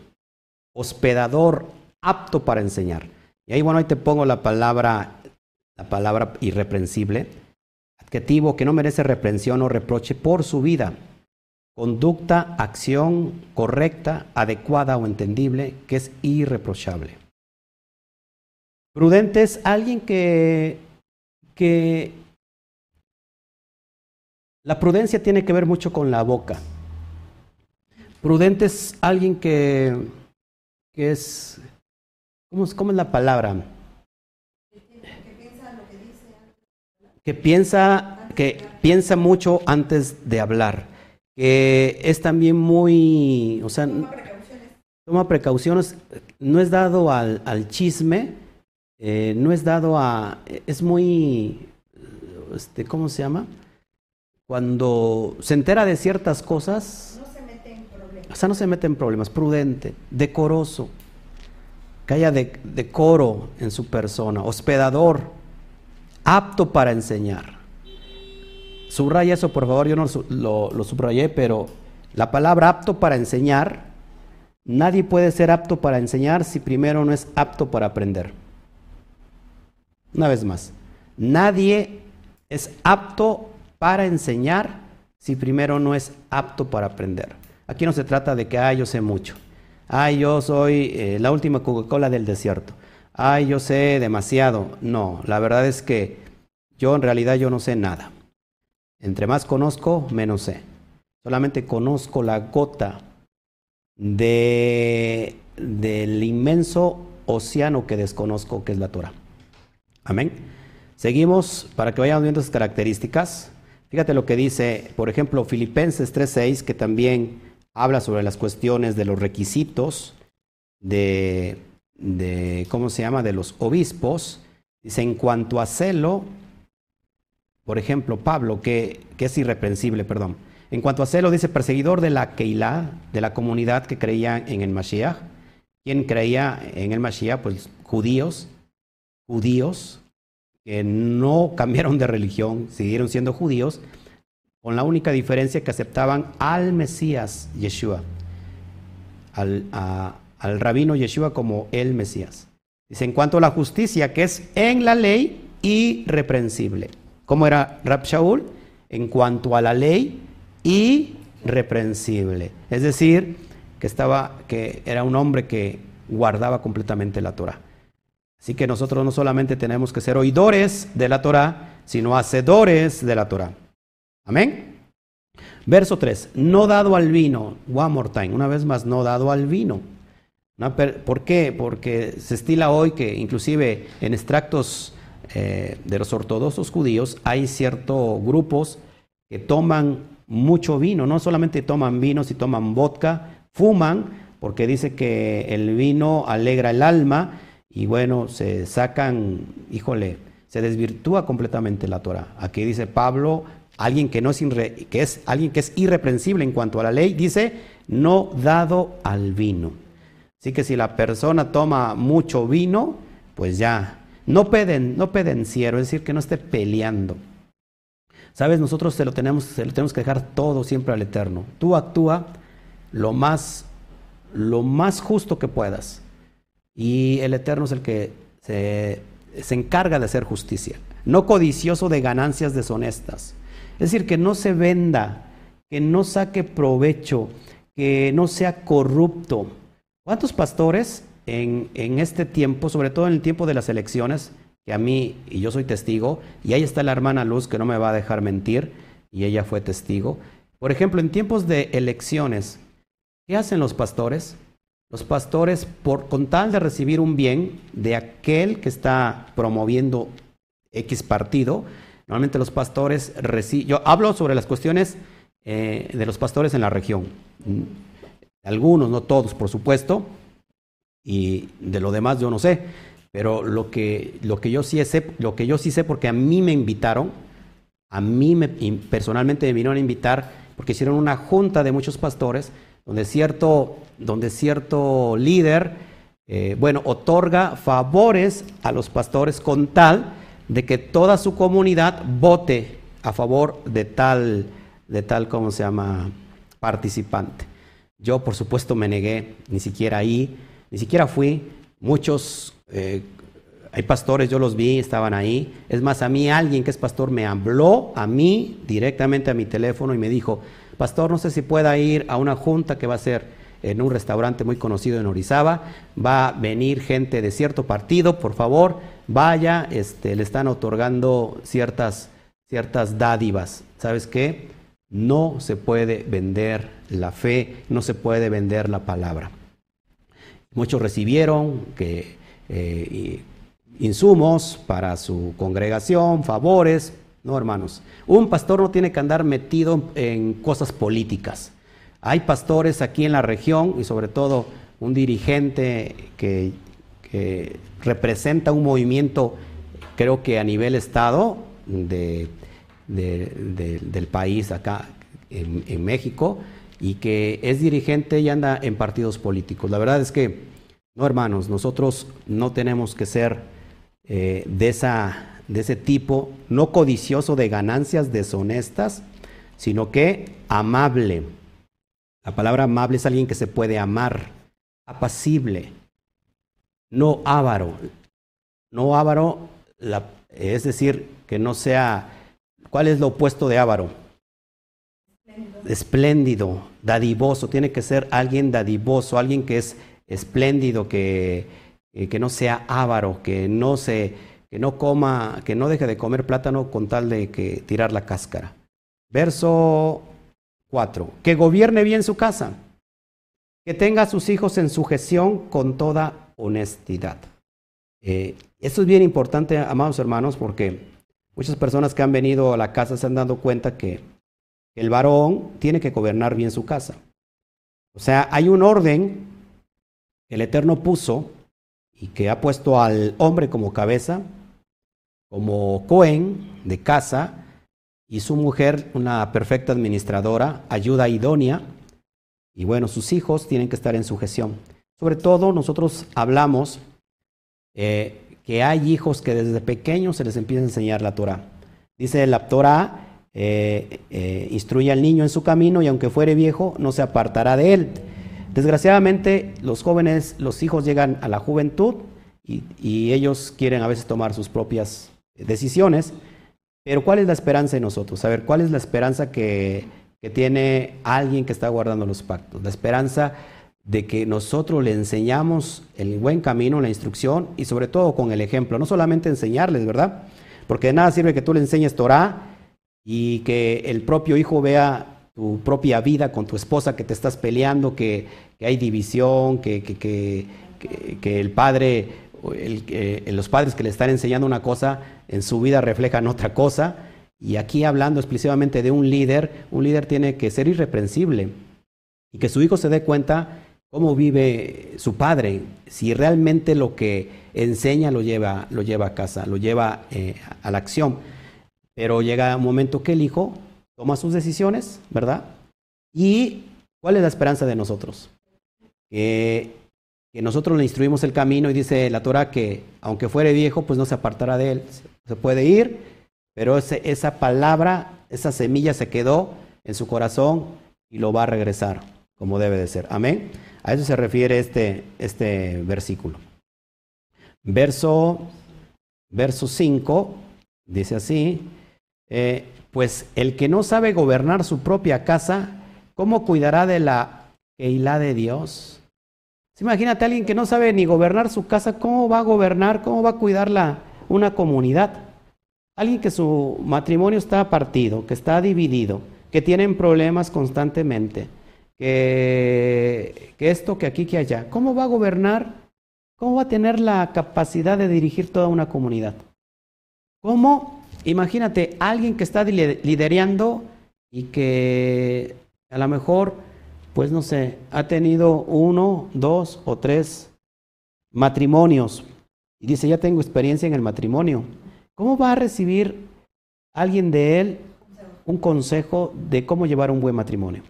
hospedador, apto para enseñar. Y ahí, bueno, ahí te pongo la palabra, la palabra irreprensible, adjetivo que no merece reprensión o reproche por su vida conducta, acción correcta, adecuada o entendible, que es irreprochable. Prudente es alguien que, que la prudencia tiene que ver mucho con la boca. Prudente es alguien que, que es, ¿cómo, ¿cómo, es la palabra? Que piensa, que piensa mucho antes de hablar que es también muy, o sea, toma precauciones, no es dado al, chisme, eh, no es dado a, es muy, este, ¿cómo se llama? Cuando se entera de ciertas cosas, no se mete en problemas. O sea, no se mete en problemas, prudente, decoroso, que haya decoro en su persona, hospedador, apto para enseñar. Subraya eso, por favor, yo no lo, subrayé, pero la palabra apto para enseñar, nadie puede ser apto para enseñar si primero no es apto para aprender. Una vez más, nadie es apto para enseñar si primero no es apto para aprender. Aquí no se trata de que, yo sé mucho. Ay, yo soy eh, la última Coca-Cola del desierto. Ay, yo sé demasiado. No, la verdad es que yo en realidad yo no sé nada. Entre más conozco, menos sé. Solamente conozco la gota de, del inmenso océano que desconozco, que es la Torah. Amén. Seguimos para que vayamos viendo esas características. Fíjate lo que dice, por ejemplo, Filipenses 3.6, que también habla sobre las cuestiones de los requisitos de, de, ¿cómo se llama?, de los obispos. Dice, en cuanto a celo, por ejemplo, Pablo, que, es irreprensible, perdón. En cuanto a celo, dice perseguidor de la Keilah, de la comunidad que creía en el Mashiach. ¿Quién creía en el Mashiach? Pues judíos, judíos que no cambiaron de religión, siguieron siendo judíos, con la única diferencia que aceptaban al Mesías Yeshua, al, al rabino Yeshua como el Mesías. Dice, en cuanto a la justicia, que es en la ley irreprensible ¿Cómo era Rab Shaul? En cuanto a la ley, irreprensible. Es decir, que, estaba, que era un hombre que guardaba completamente la Torah. Así que nosotros no solamente tenemos que ser oidores de la Torah, sino hacedores de la Torah. Amén. Verso 3. No dado al vino. One more time. Una vez más, no dado al vino. ¿Por qué? Porque se estila hoy que inclusive en extractos eh, de los ortodoxos judíos hay ciertos grupos que toman mucho vino. No solamente toman vino, si toman vodka, fuman, porque dice que el vino alegra el alma y bueno, se sacan, híjole, se desvirtúa completamente la Torah. Aquí dice Pablo, alguien que, no es, que es alguien que es irreprensible en cuanto a la ley, dice, no dado al vino. Así que si la persona toma mucho vino, pues ya, no, peden, no pedenciero, es decir, que no esté peleando. Sabes, nosotros se lo, tenemos, se lo tenemos que dejar todo siempre al Eterno. Tú actúa lo más, lo más justo que puedas. Y el Eterno es el que se, se encarga de hacer justicia, no codicioso de ganancias deshonestas. Es decir, que no se venda, que no saque provecho, que no sea corrupto. ¿Cuántos pastores en, en, este tiempo, sobre todo en el tiempo de las elecciones, que a mí, y yo soy testigo, y ahí está la hermana Luz que no me va a dejar mentir, y ella fue testigo. Por ejemplo, en tiempos de elecciones, ¿qué hacen los pastores? Los pastores, por, con tal de recibir un bien de aquel que está promoviendo X partido, normalmente los pastores reciben, yo hablo sobre las cuestiones eh, de los pastores en la región, algunos, no todos, por supuesto, y de lo demás yo no sé, pero lo que, lo que, yo, sí sé, lo que yo sí sé, porque a mí me invitaron, a mí me, personalmente me vinieron a invitar, porque hicieron una junta de muchos pastores, donde cierto, donde cierto líder, eh, bueno, otorga favores a los pastores con tal de que toda su comunidad vote a favor de tal, de tal, ¿cómo se llama?, participante. Yo, por supuesto, me negué, ni siquiera ahí, ni siquiera fui. Muchos, eh, hay pastores, yo los vi, estaban ahí. Es más, a mí alguien que es pastor me habló a mí directamente a mi teléfono y me dijo, pastor, no sé si pueda ir a una junta que va a ser en un restaurante muy conocido en Orizaba, va a venir gente de cierto partido, por favor, vaya, este, le están otorgando ciertas, ciertas dádivas. ¿Sabes qué? No se puede vender la fe, no se puede vender la palabra. Muchos recibieron que, eh, insumos para su congregación, favores, no, hermanos. Un pastor no tiene que andar metido en cosas políticas. Hay pastores aquí en la región y sobre todo un dirigente que, representa un movimiento, creo que a nivel Estado del país acá en, México, y que es dirigente y anda en partidos políticos. La verdad es que, no hermanos, nosotros no tenemos que ser eh, de esa de ese tipo, no codicioso de ganancias deshonestas, sino que amable. La palabra amable es alguien que se puede amar, apacible, no avaro. No avaro, es decir, que no sea... ¿Cuál es lo opuesto de avaro? Espléndido. espléndido, dadivoso. Tiene que ser alguien dadivoso, alguien que es espléndido, que, que no sea avaro, que no se que no coma, que no deje de comer plátano con tal de que tirar la cáscara. Verso 4. Que gobierne bien su casa, que tenga a sus hijos en sujeción con toda honestidad. Eh, esto es bien importante, amados hermanos, porque muchas personas que han venido a la casa se han dado cuenta que el varón tiene que gobernar bien su casa. O sea, hay un orden que el Eterno puso y que ha puesto al hombre como cabeza como Cohen de casa y su mujer una perfecta administradora, ayuda idónea y bueno, sus hijos tienen que estar en sujeción. Sobre todo nosotros hablamos eh, que hay hijos que desde pequeños se les empieza a enseñar la Torah. Dice la Torah, eh, eh, instruye al niño en su camino y aunque fuere viejo no se apartará de él. Desgraciadamente los jóvenes, los hijos llegan a la juventud y ellos quieren a veces tomar sus propias decisiones Pero ¿cuál es la esperanza en nosotros? A ver, ¿cuál es la esperanza que, que tiene alguien que está guardando los pactos? La esperanza de que nosotros le enseñamos el buen camino, la instrucción y sobre todo con el ejemplo. No solamente enseñarles, ¿verdad? Porque de nada sirve que tú le enseñes Torah y que el propio hijo vea tu propia vida con tu esposa, que te estás peleando, que, hay división, que, que, el padre, el, los padres que le están enseñando una cosa, en su vida reflejan otra cosa. Y aquí hablando exclusivamente de un líder, un líder tiene que ser irreprensible y que su hijo se dé cuenta cómo vive su padre, si realmente lo que enseña lo lleva, lo lleva a casa, lo lleva eh, a la acción. Pero llega un momento que el hijo toma sus decisiones, ¿verdad? ¿Y cuál es la esperanza de nosotros? Que, nosotros le instruimos el camino y dice la Torah que aunque fuere viejo, pues no se apartará de él. Se puede ir, pero esa palabra, esa semilla se quedó en su corazón y lo va a regresar como debe de ser. Amén. A eso se refiere este, este versículo. Verso, verso 5 dice así, eh, pues el que no sabe gobernar su propia casa, ¿cómo cuidará de la Keilah de Dios? Imagínate a alguien que no sabe ni gobernar su casa, ¿cómo va a gobernar, cómo va a cuidar la, una comunidad? Alguien que su matrimonio está partido, que está dividido, que tienen problemas constantemente que, esto, que aquí, que allá. ¿Cómo va a gobernar? ¿Cómo va a tener la capacidad de dirigir toda una comunidad? ¿Cómo? Imagínate, alguien que está liderando y que a lo mejor, pues no sé, ha tenido uno, dos o tres matrimonios y dice, ya tengo experiencia en el matrimonio. ¿Cómo va a recibir alguien de él un consejo de cómo llevar un buen matrimonio?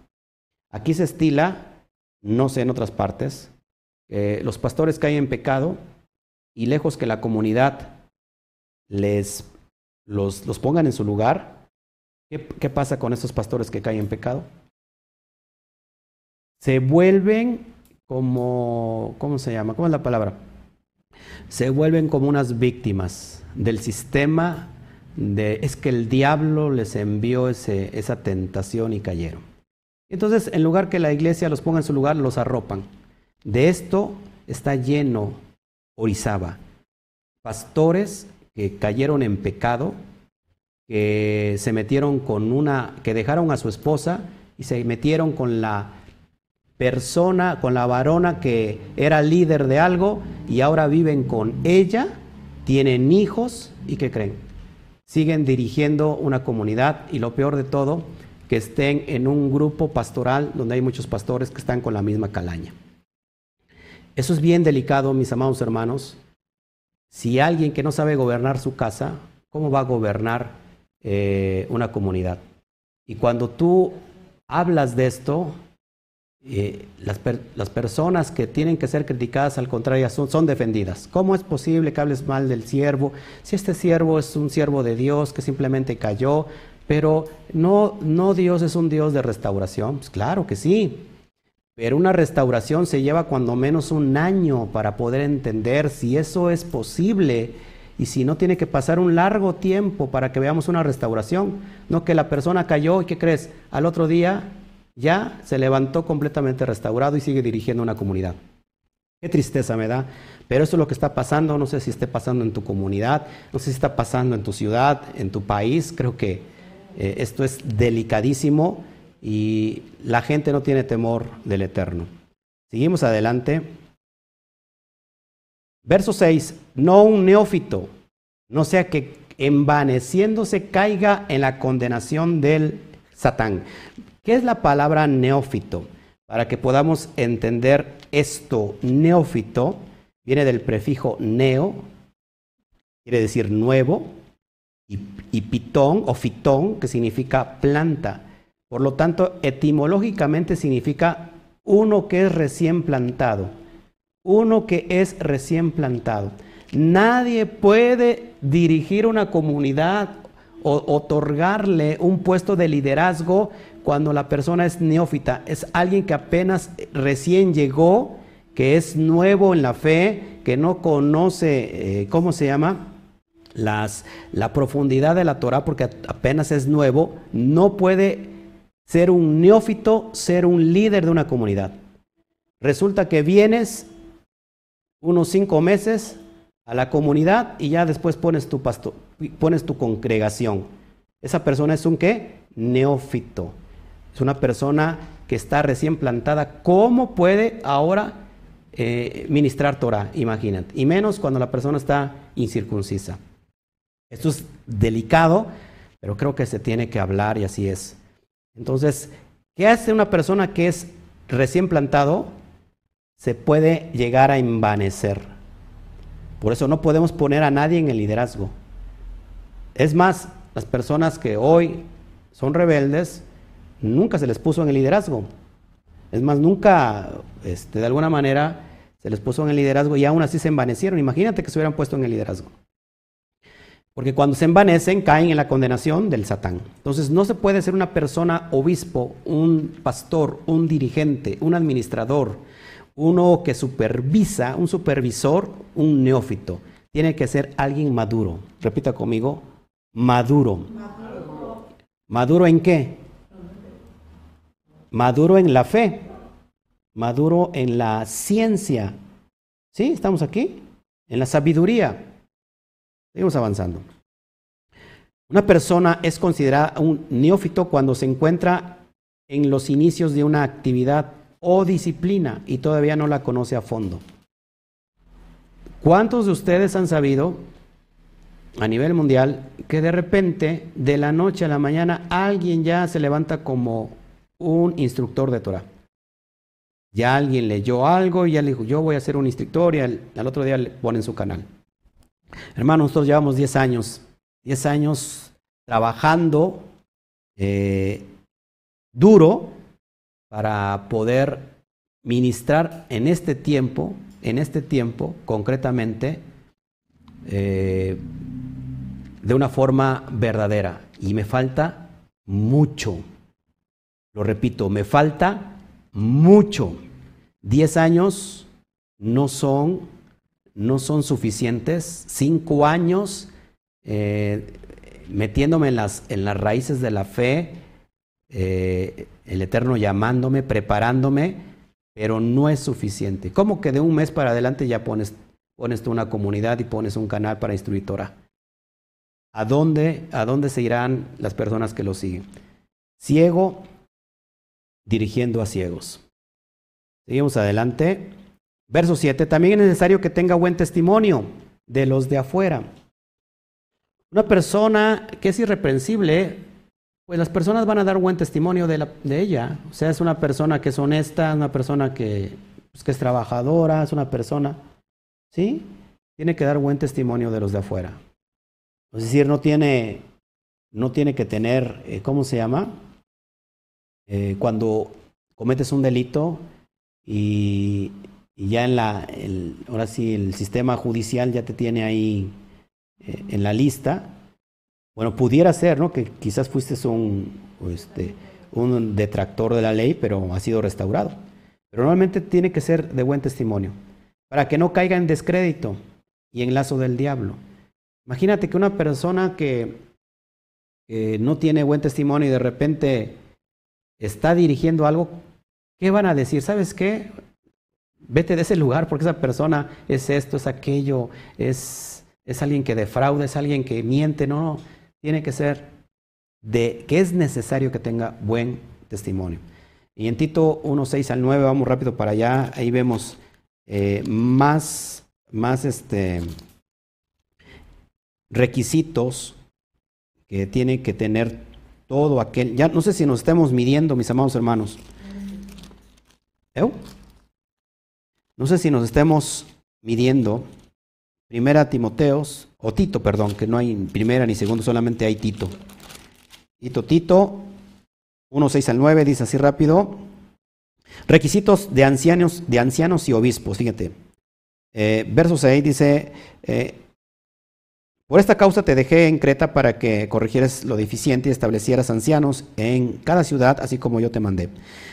Aquí se estila, no sé en otras partes, los pastores caen en pecado y lejos que la comunidad les los, los pongan en su lugar, ¿qué, ¿qué pasa con estos pastores que caen en pecado? Se vuelven como, ¿cómo se llama? ¿Cómo es la palabra? Se vuelven como unas víctimas del sistema de, es que el diablo les envió ese, esa tentación y cayeron. Entonces, en lugar que la iglesia los ponga en su lugar, los arropan. De esto está lleno Orizaba. Pastores que cayeron en pecado, que se metieron con una, que dejaron a su esposa y se metieron con la persona, con la varona que era líder de algo y ahora viven con ella, tienen hijos y ¿qué creen? Siguen dirigiendo una comunidad y lo peor de todo que estén en un grupo pastoral donde hay muchos pastores que están con la misma calaña. Eso es bien delicado, mis amados hermanos. Si alguien que no sabe gobernar su casa, ¿cómo va a gobernar eh, una comunidad? Y cuando tú hablas de esto, eh, las, las, personas que tienen que ser criticadas, al contrario, son, son, defendidas. ¿Cómo es posible que hables mal del siervo? Si este siervo es un siervo de Dios que simplemente cayó, pero no, no Dios es un Dios de restauración. Pues claro que sí. Pero una restauración se lleva cuando menos un año para poder entender si eso es posible y si no tiene que pasar un largo tiempo para que veamos una restauración. No que la persona cayó y ¿qué crees? Al otro día ya se levantó completamente restaurado y sigue dirigiendo una comunidad. Qué tristeza me da. Pero eso es lo que está pasando. No sé si esté pasando en tu comunidad, no sé si está pasando en tu ciudad, en tu país. Creo que eh, esto es delicadísimo y la gente no tiene temor del Eterno. Seguimos adelante. Verso 6, no un neófito, no sea que envaneciéndose caiga en la condenación del Satán. ¿Qué es la palabra neófito? Para que podamos entender esto, neófito viene del prefijo neo, quiere decir nuevo, y, pitón o fitón, que significa planta. Por lo tanto, etimológicamente significa uno que es recién plantado. Uno que es recién plantado. Nadie puede dirigir una comunidad o otorgarle un puesto de liderazgo cuando la persona es neófita. Es alguien que apenas recién llegó, que es nuevo en la fe, que no conoce, eh, ¿cómo se llama? las, la profundidad de la Torah, porque apenas es nuevo, no puede ser un neófito, ser un líder de una comunidad. Resulta que vienes unos cinco meses a la comunidad y ya después pones tu, pastor, pones tu congregación. Esa persona es un qué? Neófito. Es una persona que está recién plantada. ¿Cómo puede ahora eh, ministrar Torah? Imagínate. Y menos cuando la persona está incircuncisa. Esto es delicado, pero creo que se tiene que hablar y así es. Entonces, ¿qué hace una persona que es recién plantado? Se puede llegar a envanecer. Por eso no podemos poner a nadie en el liderazgo. Es más, las personas que hoy son rebeldes, nunca se les puso en el liderazgo. Es más, nunca, este, de alguna manera, se les puso en el liderazgo y aún así se envanecieron. Imagínate que se hubieran puesto en el liderazgo. Porque cuando se envanecen caen en la condenación del Satán. Entonces no se puede ser una persona obispo, un pastor, un dirigente, un administrador, uno que supervisa, un supervisor, un neófito. Tiene que ser alguien maduro. Repita conmigo, maduro. ¿Maduro, ¿Maduro en qué? Maduro en la fe. Maduro en la ciencia. ¿Sí? ¿Estamos aquí? En la sabiduría. Seguimos avanzando. Una persona es considerada un neófito cuando se encuentra en los inicios de una actividad o disciplina y todavía no la conoce a fondo. ¿Cuántos de ustedes han sabido a nivel mundial que de repente, de la noche a la mañana, alguien ya se levanta como un instructor de Torah? Ya alguien leyó algo y ya le dijo, yo voy a ser un instructor y al, otro día le ponen su canal. Hermanos, nosotros llevamos 10 años, 10 años trabajando eh, duro para poder ministrar en este tiempo, en este tiempo concretamente, eh, de una forma verdadera. Y me falta mucho. Lo repito, me falta mucho. Diez años no son no son suficientes. Cinco años eh, metiéndome en las, en las raíces de la fe, eh, el Eterno llamándome, preparándome, pero no es suficiente. ¿Cómo que de un mes para adelante ya pones, pones tú una comunidad y pones un canal para instruir? ¿A dónde, ¿A dónde se irán las personas que lo siguen? Ciego dirigiendo a ciegos. Seguimos adelante. Verso 7, también es necesario que tenga buen testimonio de los de afuera. Una persona que es irreprensible, pues las personas van a dar buen testimonio de, ella. O sea, es una persona que es honesta, una persona que, pues, que es trabajadora, es una persona, ¿sí? Tiene que dar buen testimonio de los de afuera. Es decir, no tiene, no tiene que tener, eh, ¿cómo se llama? Eh, cuando cometes un delito y ya en la, ahora sí, el sistema judicial ya te tiene ahí eh, en la lista. Bueno, pudiera ser, ¿no? Que quizás fuiste un, este, un detractor de la ley, pero ha sido restaurado. Pero normalmente tiene que ser de buen testimonio, para que no caiga en descrédito y en lazo del diablo. Imagínate que una persona que, no tiene buen testimonio y de repente está dirigiendo algo, ¿qué van a decir? ¿Sabes qué? Vete de ese lugar porque esa persona es esto, es aquello, es, es alguien que defrauda, es alguien que miente. No, no, tiene que ser de que es necesario que tenga buen testimonio. Y en Tito 1, 6 al 9, vamos rápido para allá, ahí vemos eh, más, más este, requisitos que tiene que tener todo aquel. Ya no sé si nos estemos midiendo, mis amados hermanos. ¿Eh? No sé si nos estemos midiendo. Primera Timoteos, o Tito, perdón, que no hay primera ni segunda, solamente hay Tito. Tito, Tito, 1, 6 al 9, dice así rápido. Requisitos de ancianos, de ancianos y obispos, fíjate. Eh, verso 6 dice, eh, Por esta causa te dejé en Creta para que corrigieras lo deficiente y establecieras ancianos en cada ciudad, así como yo te mandé.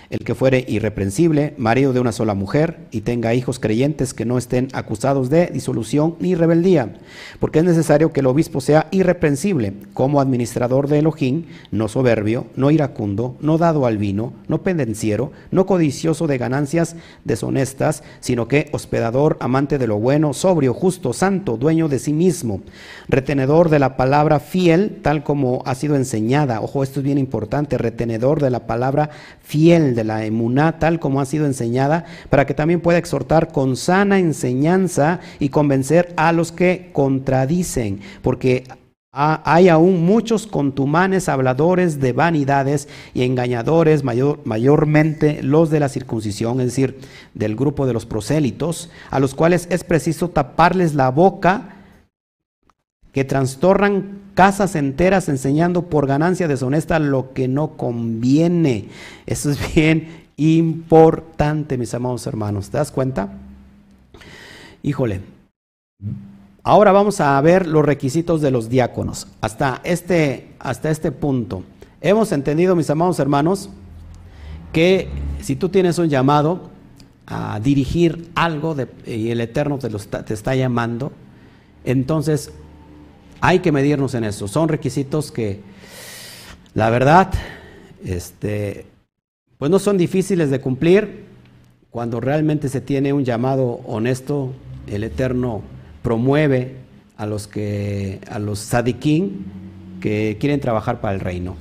El que fuere irreprensible, marido de una sola mujer, y tenga hijos creyentes que no estén acusados de disolución ni rebeldía, porque es necesario que el obispo sea irreprensible, como administrador de Elohim, no soberbio, no iracundo, no dado al vino, no pendenciero, no codicioso de ganancias deshonestas, sino que hospedador, amante de lo bueno, sobrio, justo, santo, dueño de sí mismo, retenedor de la palabra fiel, tal como ha sido enseñada. Ojo, esto es bien importante, retenedor de la palabra fiel de la emuná tal como ha sido enseñada, para que también pueda exhortar con sana enseñanza y convencer a los que contradicen, porque hay aún muchos contumanes habladores de vanidades y engañadores, mayor, mayormente los de la circuncisión, es decir, del grupo de los prosélitos, a los cuales es preciso taparles la boca, que trastornan casas enteras enseñando por ganancia deshonesta lo que no conviene. Eso es bien importante, mis amados hermanos. ¿Te das cuenta? Híjole. Ahora vamos a ver los requisitos de los diáconos. Hasta este, hasta este punto. Hemos entendido, mis amados hermanos, que si tú tienes un llamado a dirigir algo y el Eterno te, lo te está llamando, entonces hay que medirnos en eso. Son requisitos que, la verdad, este, pues no son difíciles de cumplir cuando realmente se tiene un llamado honesto. El Eterno promueve a los que, a los sadiquín que quieren trabajar para el reino.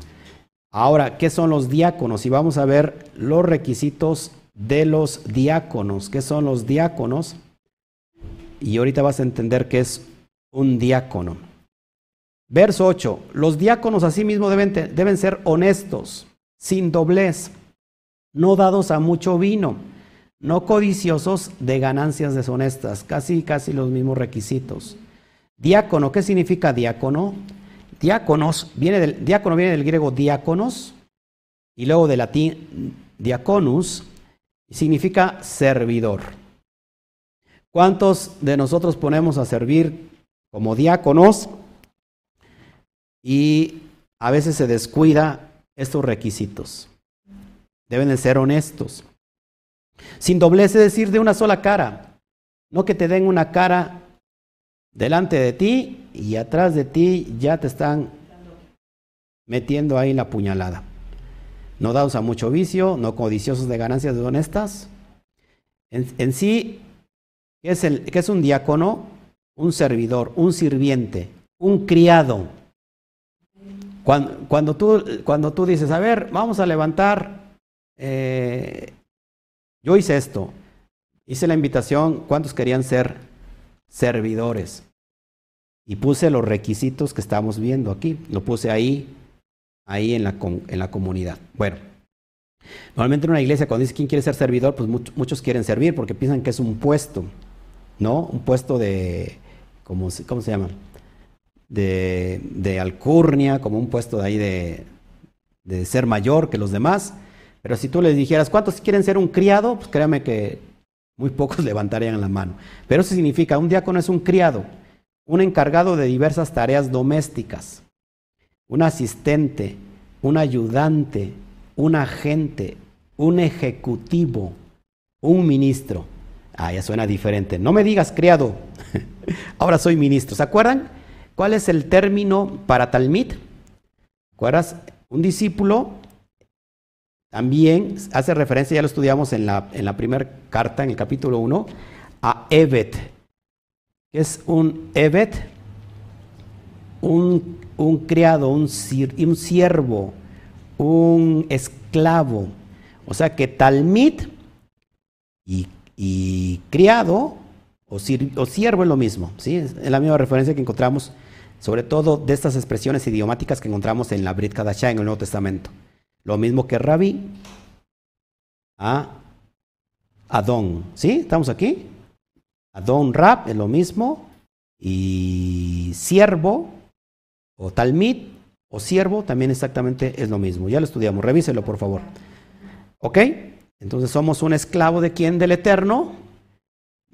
Ahora, ¿qué son los diáconos? Y vamos a ver los requisitos de los diáconos. ¿Qué son los diáconos? Y ahorita vas a entender qué es un diácono. Verso 8. Los diáconos asimismo deben, deben ser honestos, sin doblez, no dados a mucho vino, no codiciosos de ganancias deshonestas, casi, casi los mismos requisitos. Diácono, ¿qué significa diácono? Diáconos, viene del, diácono viene del griego diáconos y luego del latín diaconus, significa servidor. ¿Cuántos de nosotros ponemos a servir como diáconos? Y a veces se descuida estos requisitos. Deben de ser honestos. Sin doblez, es decir, de una sola cara. No que te den una cara delante de ti y atrás de ti ya te están metiendo ahí la puñalada. No dados a mucho vicio, no codiciosos de ganancias honestas. En, en sí, ¿qué es, el, ¿qué es un diácono? Un servidor, un sirviente, un criado cuando, tú, cuando tú dices, a ver, vamos a levantar, eh, yo hice esto, hice la invitación, ¿cuántos querían ser servidores? Y puse los requisitos que estamos viendo aquí, lo puse ahí, ahí en la, en la comunidad. Bueno, normalmente en una iglesia cuando dice quién quiere ser servidor, pues muchos quieren servir porque piensan que es un puesto, ¿no? Un puesto de, ¿cómo, cómo se llama? De, alcurnia, como un puesto de ahí de, de, ser mayor que los demás. Pero si tú les dijeras, ¿cuántos quieren ser un criado? Pues créame que muy pocos levantarían la mano. Pero eso significa, un diácono es un criado, un encargado de diversas tareas domésticas, un asistente, un ayudante, un agente, un ejecutivo, un ministro. Ah, ya suena diferente. No me digas criado, ahora soy ministro. ¿Se acuerdan? ¿Cuál es el término para talmid? Un discípulo también hace referencia, ya lo estudiamos en la, en la primera carta, en el capítulo 1, a Evet. ¿Qué es un Evet? Un, un criado, un, un siervo, un esclavo. O sea que talmid y, y criado o, o, siervo es lo mismo, ¿sí? es la misma referencia que encontramos sobre todo de estas expresiones idiomáticas que encontramos en la Brit Kadashah en el Nuevo Testamento. Lo mismo que Rabbi a Adón. ¿Sí? ¿Estamos aquí? Adón Rab es lo mismo. Y siervo o talmid o siervo también exactamente es lo mismo. Ya lo estudiamos. Revíselo, por favor. ¿Ok? Entonces somos un esclavo de quién? Del Eterno.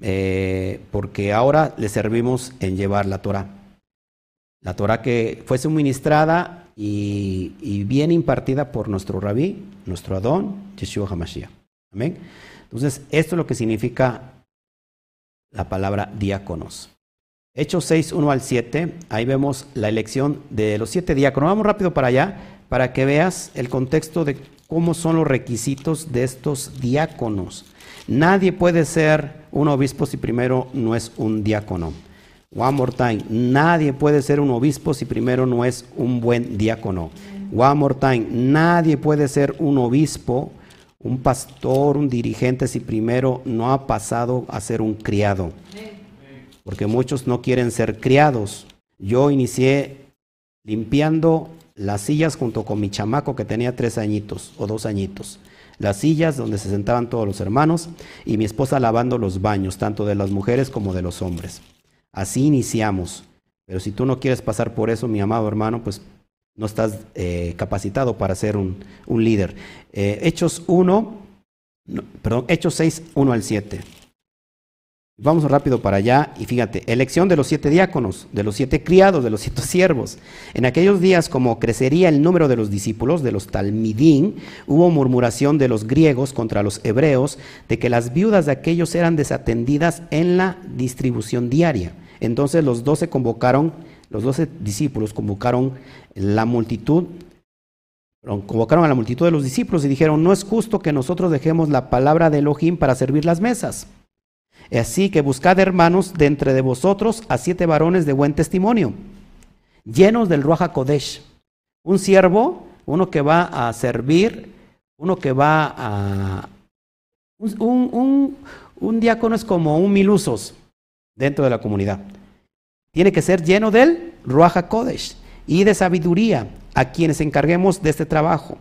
Eh, porque ahora le servimos en llevar la Torah. La Torah que fue suministrada y, bien impartida por nuestro rabí, nuestro Adón, Yeshua HaMashiach. Amén. Entonces, esto es lo que significa la palabra diáconos. Hechos 6, 1 al 7, ahí vemos la elección de los siete diáconos. Vamos rápido para allá para que veas el contexto de cómo son los requisitos de estos diáconos. Nadie puede ser un obispo si primero no es un diácono. One more time. Nadie puede ser un obispo si primero no es un buen diácono. One more time. Nadie puede ser un obispo, un pastor, un dirigente si primero no ha pasado a ser un criado porque muchos no quieren ser criados. Yo inicié limpiando las sillas junto con mi chamaco que tenía tres añitos o dos añitos. Las sillas donde se sentaban todos los hermanos y mi esposa lavando los baños, tanto de las mujeres como de los hombres. Así iniciamos. Pero si tú no quieres pasar por eso, mi amado hermano, pues no estás eh, capacitado para ser un, líder. Eh, Hechos 1, perdón, Hechos 6, 1 al 7. Vamos rápido para allá y fíjate, elección de los siete diáconos, de los siete criados, de los siete siervos. En aquellos días, como crecería el número de los discípulos, de los talmidín, hubo murmuración de los griegos contra los hebreos de que las viudas de aquellos eran desatendidas en la distribución diaria. Entonces los doce convocaron, los doce discípulos convocaron la multitud convocaron a la multitud de los discípulos y dijeron, no es justo que nosotros dejemos la palabra de Elohim para servir las mesas. Así que buscad, hermanos, de entre de vosotros a siete varones de buen testimonio, llenos del Ruach Kodesh. Un siervo, uno que va a servir, uno que va a... Un, diácono es como un milusos dentro de la comunidad. Tiene que ser lleno del Ruach Kodesh y de sabiduría a quienes encarguemos de este trabajo.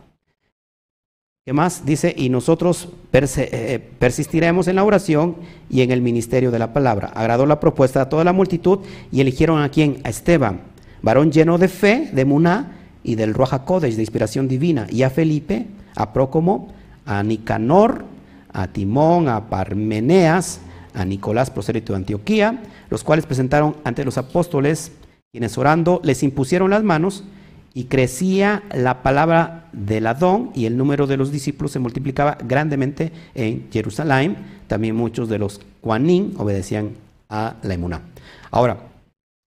¿Qué más? Dice, y nosotros eh, persistiremos en la oración y en el ministerio de la palabra. Agradó la propuesta a toda la multitud y eligieron a quién? A Esteban, varón lleno de fe, de Muná y del Ruach Kodesh, de inspiración divina, y a Felipe, a Prócomo, a Nicanor, a Timón, a Parmeneas, a Nicolás, prosélito de Antioquía, los cuales presentaron ante los apóstoles, quienes orando les impusieron las manos y crecía la palabra del Adón y el número de los discípulos se multiplicaba grandemente en Jerusalén. También muchos de los Juanín obedecían a la emuná. Ahora,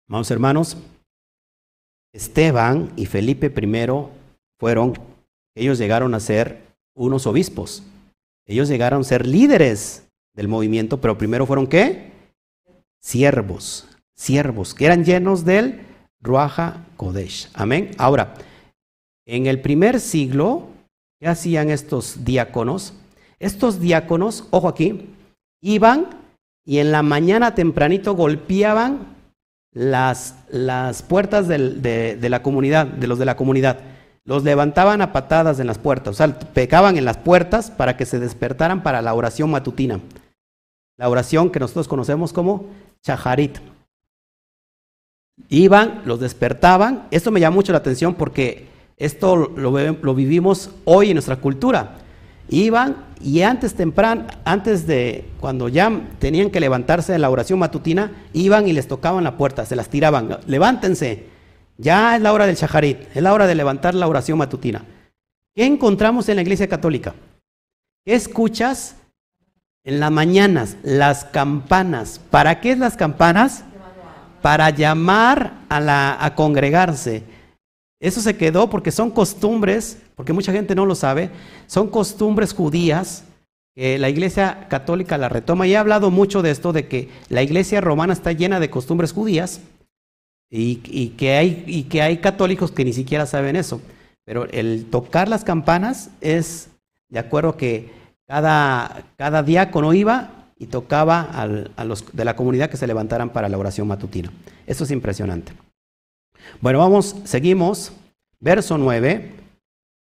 vamos hermanos, Esteban y Felipe I fueron, ellos llegaron a ser unos obispos. Ellos llegaron a ser líderes del movimiento, pero primero fueron qué? Siervos, siervos, que eran llenos del Ruaja Kodesh. Amén. Ahora, en el primer siglo, ¿qué hacían estos diáconos? Estos diáconos, ojo aquí, iban y en la mañana tempranito golpeaban las, las puertas de, de, la comunidad, de los de la comunidad. Los levantaban a patadas en las puertas, o sea, pecaban en las puertas para que se despertaran para la oración matutina. La oración que nosotros conocemos como Chaharit. Iban, los despertaban. Esto me llama mucho la atención porque esto lo, vivimos hoy en nuestra cultura. Iban y antes temprano, antes de cuando ya tenían que levantarse de la oración matutina, iban y les tocaban la puerta, se las tiraban. Levántense, ya es la hora del shaharit, es la hora de levantar la oración matutina. ¿Qué encontramos en la iglesia católica? ¿Qué escuchas en las mañanas? Las campanas. ¿Para qué es las campanas? para llamar a, la, a congregarse. Eso se quedó porque son costumbres, porque mucha gente no lo sabe, son costumbres judías que la iglesia católica la retoma. Y he hablado mucho de esto, de que la iglesia romana está llena de costumbres judías y, que, hay, y que hay católicos que ni siquiera saben eso. Pero el tocar las campanas es de acuerdo que cada, cada diácono iba y tocaba a los de la comunidad que se levantaran para la oración matutina. Esto es impresionante. Bueno, vamos, seguimos. Verso 9,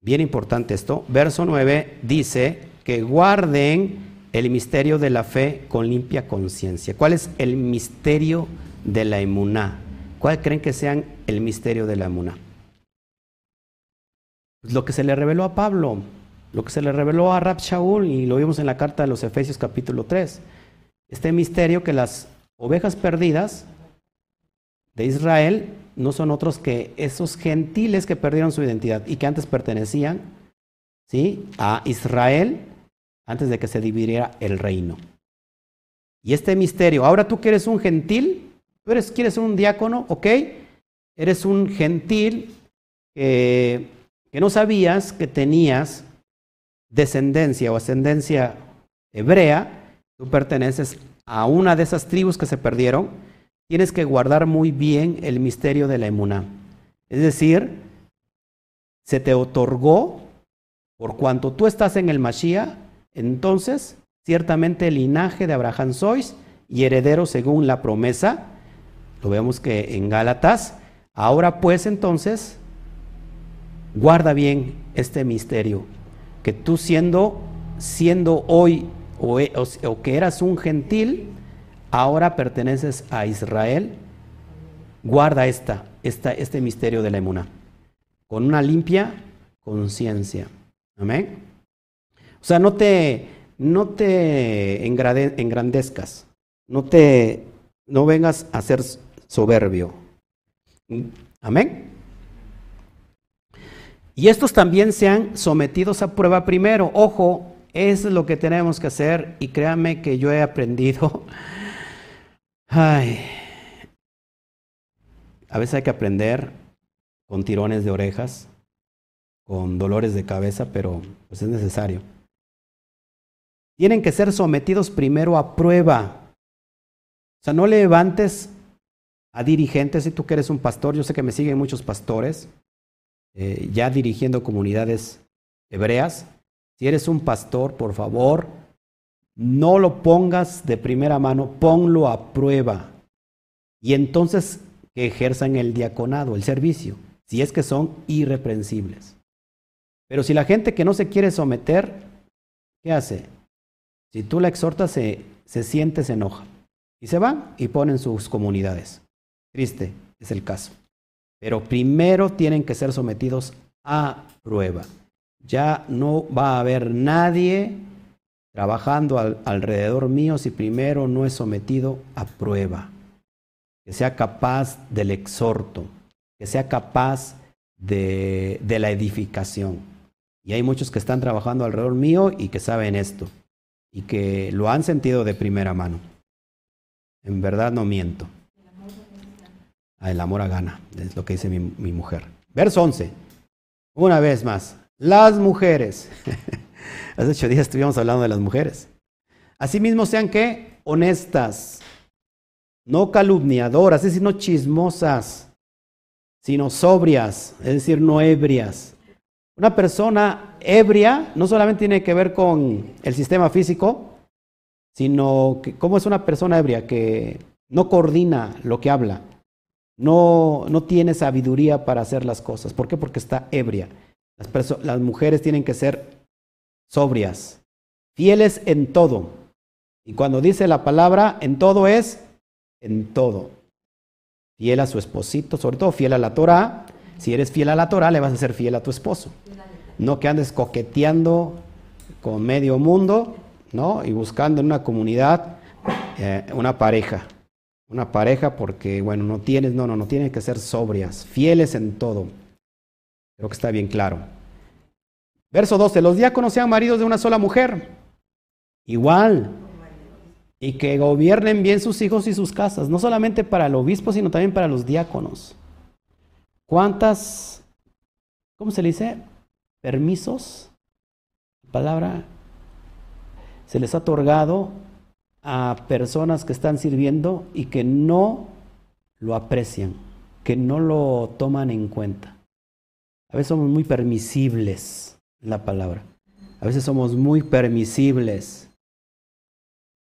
bien importante esto. Verso 9 dice que guarden el misterio de la fe con limpia conciencia. ¿Cuál es el misterio de la emuná? ¿Cuál creen que sean el misterio de la emuná? Pues lo que se le reveló a Pablo, lo que se le reveló a Rab Shaul y lo vimos en la carta de los Efesios capítulo 3. Este misterio que las ovejas perdidas de Israel no son otros que esos gentiles que perdieron su identidad y que antes pertenecían ¿sí? a Israel antes de que se dividiera el reino. Y este misterio, ahora tú que eres un gentil, tú eres, quieres un diácono, ¿ok? Eres un gentil que no sabías que tenías descendencia o ascendencia hebrea, tú perteneces a una de esas tribus que se perdieron, tienes que guardar muy bien el misterio de la emuná. Es decir, se te otorgó, por cuanto tú estás en el Mashiach, entonces ciertamente el linaje de Abraham sois y heredero según la promesa. Lo vemos que en Gálatas. Ahora pues entonces, guarda bien este misterio, que tú siendo, siendo hoy o, o que eras un gentil, ahora perteneces a Israel, guarda esta, esta, este misterio de la emuna, con una limpia conciencia. Amén. O sea, no te, no te engrandezcas, no te, no vengas a ser soberbio. Amén. Y estos también sean sometidos a prueba primero. Ojo, eso es lo que tenemos que hacer y créanme que yo he aprendido. Ay, a veces hay que aprender con tirones de orejas, con dolores de cabeza, pero pues es necesario. Tienen que ser sometidos primero a prueba. O sea, no levantes a dirigentes si tú que eres un pastor. Yo sé que me siguen muchos pastores eh, ya dirigiendo comunidades hebreas. Si eres un pastor, por favor, no lo pongas de primera mano, ponlo a prueba. Y entonces ejerzan el diaconado, el servicio, si es que son irreprensibles. Pero si la gente que no se quiere someter, ¿qué hace? Si tú la exhortas, se, se siente, se enoja. Y se van y ponen sus comunidades. Triste es el caso. Pero primero tienen que ser sometidos a prueba. Ya no va a haber nadie trabajando alrededor mío si primero no es sometido a prueba. Que sea capaz del exhorto, que sea capaz de, de la edificación. Y hay muchos que están trabajando alrededor mío y que saben esto y que lo han sentido de primera mano. En verdad no miento. El amor a gana, es lo que dice mi, mujer. Verso 11. Una vez más, las mujeres. Hace ocho días estuvimos hablando de las mujeres. Asimismo sean que honestas, no calumniadoras, es decir, no chismosas, sino sobrias, es decir, no ebrias. Una persona ebria no solamente tiene que ver con el sistema físico, sino que cómo es una persona ebria que no coordina lo que habla, no, no tiene sabiduría para hacer las cosas. ¿Por qué? Porque está ebria. Las, las mujeres tienen que ser sobrias, fieles en todo. Y cuando dice la palabra en todo es en todo. Fiel a su esposito, sobre todo fiel a la Torah. Si eres fiel a la Torah, le vas a ser fiel a tu esposo. No que andes coqueteando con medio mundo, ¿no? Y buscando en una comunidad eh, una pareja una pareja porque, bueno, no tienes, no, no, no, tienen que ser sobrias, fieles en todo. Creo que está bien claro. Verso 12, los diáconos sean maridos de una sola mujer. Igual. Y que gobiernen bien sus hijos y sus casas, no solamente para el obispo, sino también para los diáconos. ¿Cuántas, cómo se le dice? Permisos, palabra, se les ha otorgado a personas que están sirviendo y que no lo aprecian, que no lo toman en cuenta. A veces somos muy permisibles, la palabra. A veces somos muy permisibles.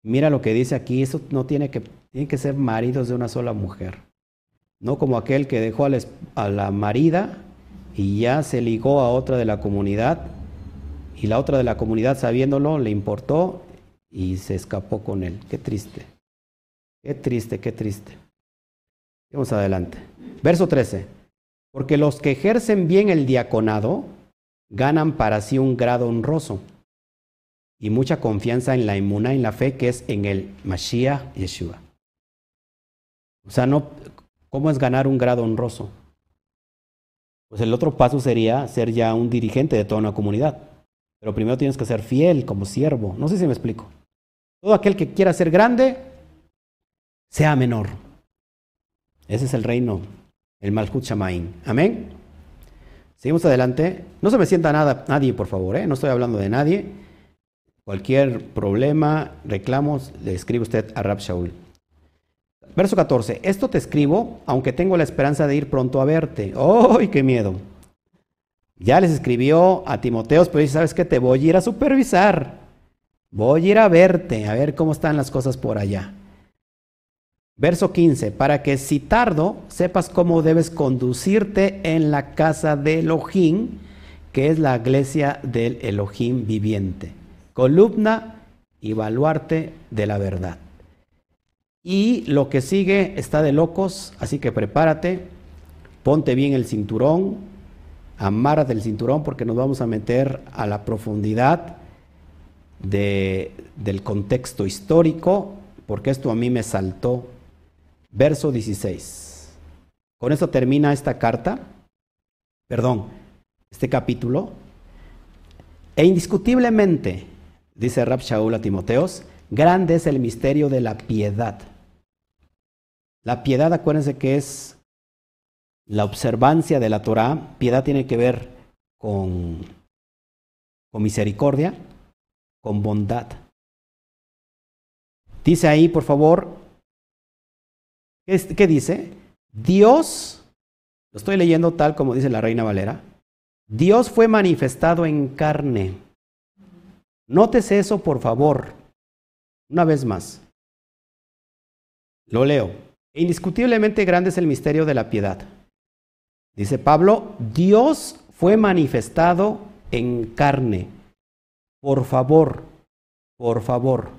Mira lo que dice aquí, eso no tiene que, tiene que ser maridos de una sola mujer. No como aquel que dejó a la marida y ya se ligó a otra de la comunidad y la otra de la comunidad sabiéndolo le importó y se escapó con él. Qué triste. Qué triste, qué triste. Vamos adelante. Verso 13. Porque los que ejercen bien el diaconado ganan para sí un grado honroso y mucha confianza en la inmuna, en la fe que es en el Mashiach Yeshua. O sea, no, ¿Cómo es ganar un grado honroso? Pues el otro paso sería ser ya un dirigente de toda una comunidad. Pero primero tienes que ser fiel como siervo. No sé si me explico. Todo aquel que quiera ser grande, sea menor. Ese es el reino, el Malchut Shamaim. Amén. Seguimos adelante. No se me sienta nada, nadie, por favor. ¿eh? No estoy hablando de nadie. Cualquier problema, reclamos, le escribe usted a Rab Shaul. Verso 14. Esto te escribo, aunque tengo la esperanza de ir pronto a verte. ¡Ay, qué miedo! Ya les escribió a Timoteos, pero dice, ¿sabes qué? Te voy a ir a supervisar. Voy a ir a verte, a ver cómo están las cosas por allá. Verso 15, para que si tardo, sepas cómo debes conducirte en la casa de Elohim, que es la iglesia del Elohim viviente. Columna y baluarte de la verdad. Y lo que sigue está de locos, así que prepárate, ponte bien el cinturón, amárrate el cinturón porque nos vamos a meter a la profundidad de, del contexto histórico, porque esto a mí me saltó. Verso 16. Con esto termina esta carta, perdón, este capítulo. E indiscutiblemente, dice Rab Shaul a Timoteos, grande es el misterio de la piedad. La piedad, acuérdense que es la observancia de la Torah. Piedad tiene que ver con, con misericordia, con bondad. Dice ahí, por favor, ¿qué dice? Dios, lo estoy leyendo tal como dice la Reina Valera, Dios fue manifestado en carne. Nótese eso, por favor. Una vez más. Lo leo. Indiscutiblemente grande es el misterio de la piedad. Dice Pablo, Dios fue manifestado en carne. Por favor, por favor.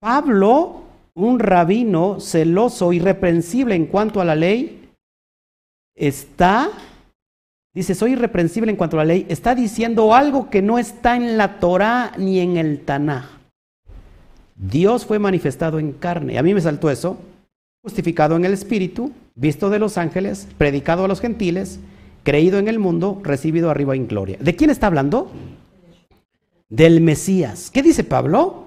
Pablo, un rabino celoso, irreprensible en cuanto a la ley, está, dice, soy irreprensible en cuanto a la ley, está diciendo algo que no está en la Torah ni en el Tanaj. Dios fue manifestado en carne. A mí me saltó eso, justificado en el Espíritu, visto de los ángeles, predicado a los gentiles, creído en el mundo, recibido arriba en gloria. ¿De quién está hablando? Del Mesías. ¿Qué dice Pablo?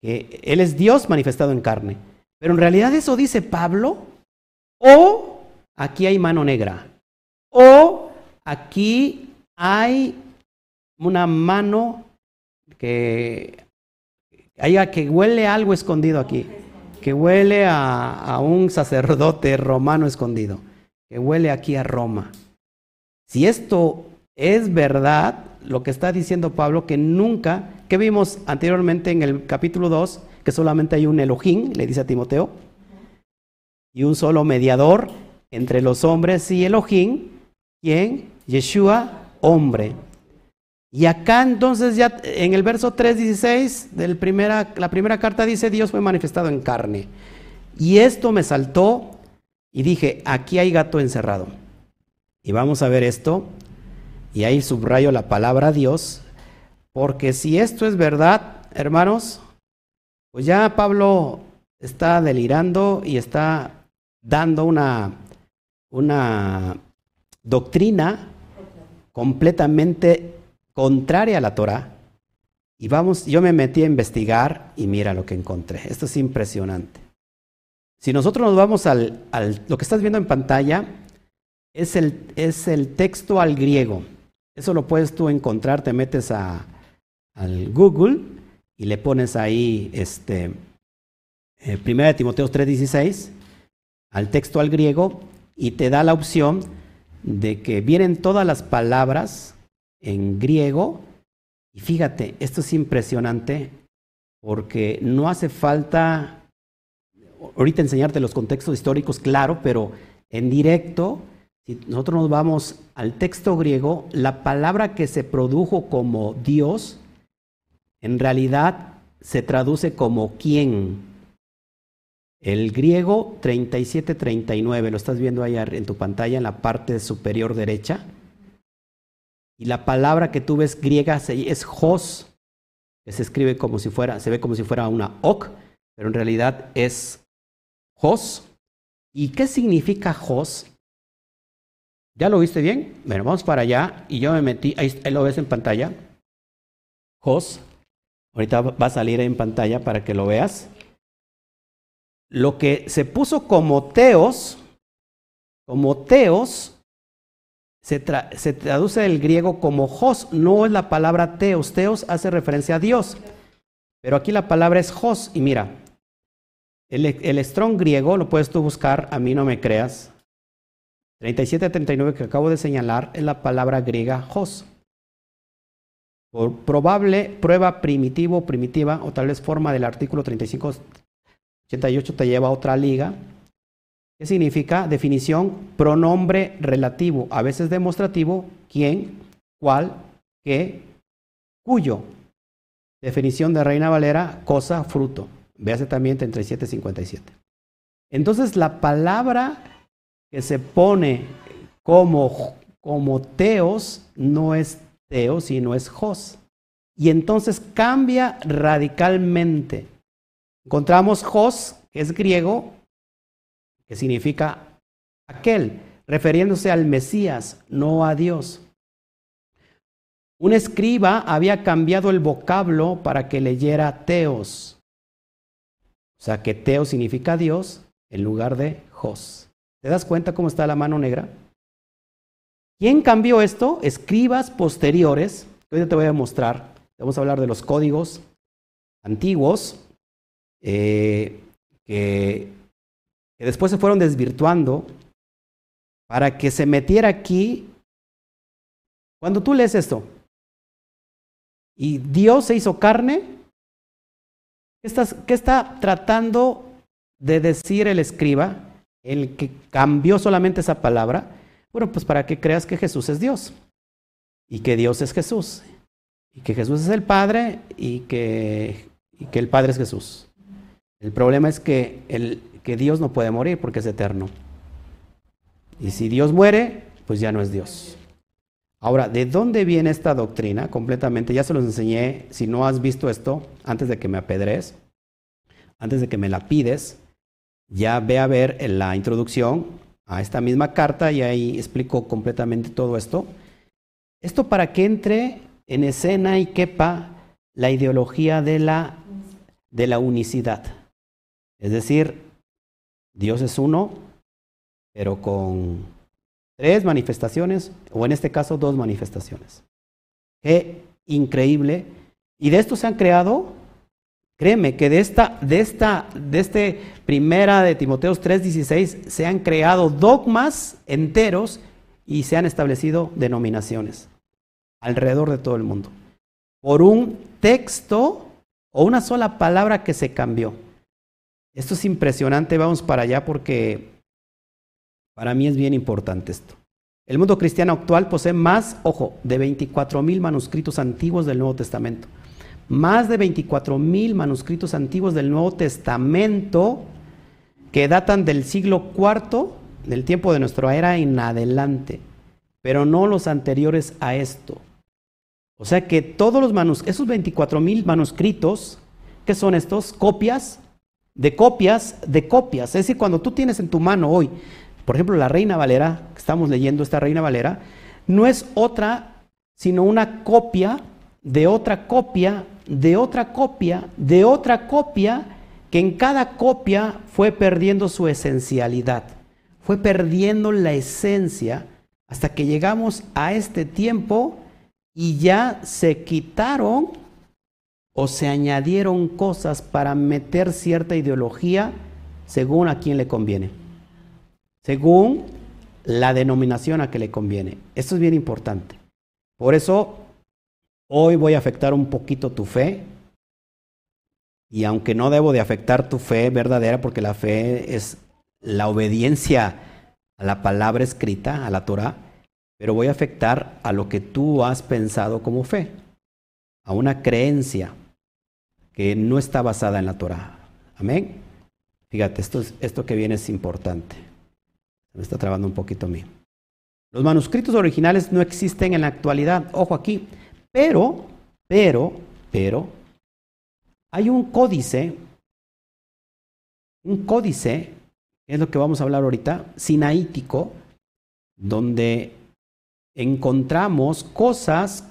Que Él es Dios manifestado en carne. Pero en realidad eso dice Pablo. O aquí hay mano negra. O aquí hay una mano que que huele algo escondido aquí que huele a, un sacerdote romano escondido, que huele aquí a Roma. Si esto es verdad, lo que está diciendo Pablo, que nunca, que vimos anteriormente en el capítulo 2, que solamente hay un Elohim, le dice a Timoteo, y un solo mediador entre los hombres y Elohim, quien, Yeshua, hombre. Y acá entonces ya en el verso 3.16 de la primera carta dice Dios fue manifestado en carne. Y esto me saltó y dije, aquí hay gato encerrado. Y vamos a ver esto. Y ahí subrayo la palabra Dios. Porque si esto es verdad, hermanos, pues ya Pablo está delirando y está dando una, una doctrina completamente contraria a la Torah. Y vamos, yo me metí a investigar y mira lo que encontré. Esto es impresionante. Si nosotros nos vamos al, lo que estás viendo en pantalla, es el, es el texto al griego. Eso lo puedes tú encontrar, te metes a, al Google y le pones ahí este, eh, 1 Timoteo 3:16, al texto al griego, y te da la opción de que vienen todas las palabras en griego. Y fíjate, esto es impresionante porque no hace falta ahorita enseñarte los contextos históricos, claro, pero en directo, si nosotros nos vamos al texto griego, la palabra que se produjo como Dios, en realidad se traduce como quién. El griego 37-39, lo estás viendo ahí en tu pantalla en la parte superior derecha. Y la palabra que tú ves griega es hos, que se escribe como si fuera, se ve como si fuera una ok, pero en realidad es Jos. ¿Y qué significa Jos? ¿Ya lo viste bien? Bueno, vamos para allá y yo me metí, ahí, lo ves en pantalla. Jos. Ahorita va a salir en pantalla para que lo veas. Lo que se puso como teos, como teos, se, se traduce del griego como Jos, no es la palabra teos. Teos hace referencia a Dios. Pero aquí la palabra es Jos. Y mira, el, el strong griego, lo puedes tú buscar, a mí no me creas. 37-39 que acabo de señalar es la palabra griega Jos. Por probable prueba primitivo, primitiva, o tal vez forma del artículo 35-88 te lleva a otra liga. ¿Qué significa? Definición, pronombre relativo, a veces demostrativo, quién, cuál, qué, cuyo. Definición de Reina Valera, cosa, fruto. Véase también 37, 57. Entonces la palabra que se pone como, como teos no es teos, sino es jos. Y entonces cambia radicalmente. Encontramos jos, que es griego, que significa aquel, refiriéndose al Mesías, no a Dios. Un escriba había cambiado el vocablo para que leyera teos. O sea que teos significa Dios en lugar de Jos. ¿Te das cuenta cómo está la mano negra? ¿Quién cambió esto? Escribas posteriores. Hoy te voy a mostrar. Vamos a hablar de los códigos antiguos eh, que después se fueron desvirtuando para que se metiera aquí. Cuando tú lees esto, y Dios se hizo carne. ¿Qué, está tratando de decir el escriba, el que cambió solamente esa palabra? Bueno, pues para que creas que Jesús es Dios y que Dios es Jesús y que Jesús es el Padre y que, que el Padre es Jesús. El problema es que, el, que Dios no puede morir porque es eterno. Y si Dios muere, pues ya no es Dios. Ahora, ¿de dónde viene esta doctrina? Completamente, ya se los enseñé, si no has visto esto, antes de que me apedres, antes de que me la pides, ya ve a ver en la introducción a esta misma carta y ahí explico completamente todo esto. Esto para que entre en escena y quepa la ideología de la, de la unicidad. Es decir, Dios es uno, pero con Tres manifestaciones, o en este caso dos manifestaciones. Qué increíble. Y de esto se han creado, créeme que de esta, de esta, de este primera de Timoteos 3:16 se han creado dogmas enteros y se han establecido denominaciones alrededor de todo el mundo. Por un texto o una sola palabra que se cambió. Esto es impresionante, vamos para allá porque para mí es bien importante esto. El mundo cristiano actual posee más, ojo, de 24 mil manuscritos antiguos del Nuevo Testamento. Más de 24 mil manuscritos antiguos del Nuevo Testamento que datan del siglo IV, del tiempo de nuestra era en adelante, pero no los anteriores a esto. O sea que todos los manuscritos, esos 24 mil manuscritos, ¿qué son estos? Copias de copias de copias. Es decir, cuando tú tienes en tu mano hoy por ejemplo, la Reina Valera, que estamos leyendo esta Reina Valera, no es otra, sino una copia de otra copia, de otra copia, de otra copia, que en cada copia fue perdiendo su esencialidad, fue perdiendo la esencia hasta que llegamos a este tiempo y ya se quitaron o se añadieron cosas para meter cierta ideología según a quien le conviene según la denominación a que le conviene. Esto es bien importante. Por eso, hoy voy a afectar un poquito tu fe. Y aunque no debo de afectar tu fe verdadera, porque la fe es la obediencia a la palabra escrita, a la Torah, pero voy a afectar a lo que tú has pensado como fe, a una creencia que no está basada en la Torah. Amén. Fíjate, esto, esto que viene es importante. Me está trabando un poquito a mí. Los manuscritos originales no existen en la actualidad, ojo aquí, pero, pero, pero, hay un códice, un códice es lo que vamos a hablar ahorita, sinaítico, donde encontramos cosas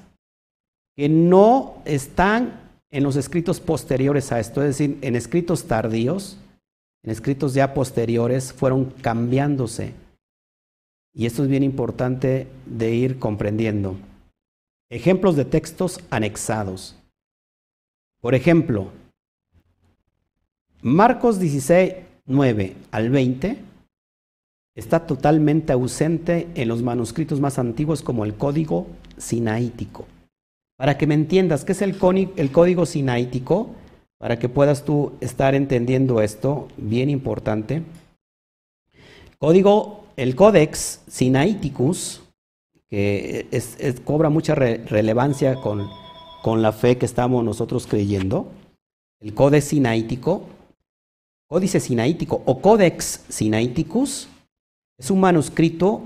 que no están en los escritos posteriores a esto, es decir, en escritos tardíos, en escritos ya posteriores, fueron cambiándose. Y esto es bien importante de ir comprendiendo. Ejemplos de textos anexados. Por ejemplo, Marcos 16, 9 al 20 está totalmente ausente en los manuscritos más antiguos como el código sinaítico. Para que me entiendas, ¿qué es el, el código sinaítico? Para que puedas tú estar entendiendo esto, bien importante. Código, el Codex Sinaiticus, que cobra mucha relevancia con, con la fe que estamos nosotros creyendo. El Codex Sinaítico, Códice Sinaítico o Codex Sinaiticus es un manuscrito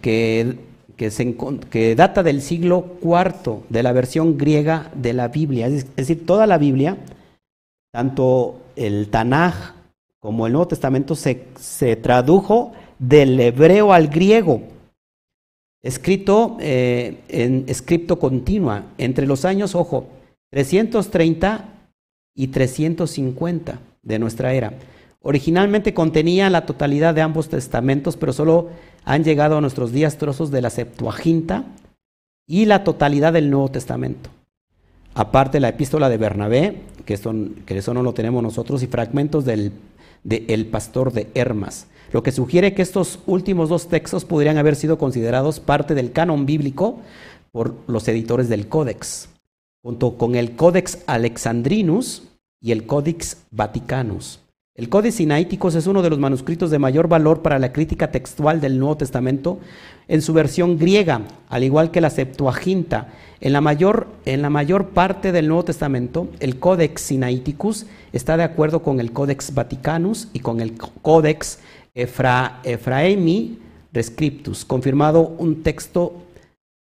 que, que, data del siglo IV de la versión griega de la Biblia. Es decir, toda la Biblia, tanto el Tanaj como el Nuevo Testamento, se, se tradujo del hebreo al griego, escrito eh, en escrito continua entre los años, ojo, 330 y 350 de nuestra era. Originalmente contenía la totalidad de ambos testamentos, pero solo han llegado a nuestros días trozos de la Septuaginta y la totalidad del Nuevo Testamento. Aparte la epístola de Bernabé, que, eso no lo tenemos nosotros, y fragmentos del de Pastor de Hermas, lo que sugiere que estos últimos dos textos podrían haber sido considerados parte del canon bíblico por los editores del Códex, junto con el Codex Alexandrinus, y el Codex Vaticanus. El Codex Sinaiticus es uno de los manuscritos de mayor valor para la crítica textual del Nuevo Testamento en su versión griega, al igual que la Septuaginta. En la mayor, en la mayor parte del Nuevo Testamento, el Codex Sinaiticus está de acuerdo con el Codex Vaticanus y con el Codex Efra, Efraemi Rescriptus, confirmado un texto,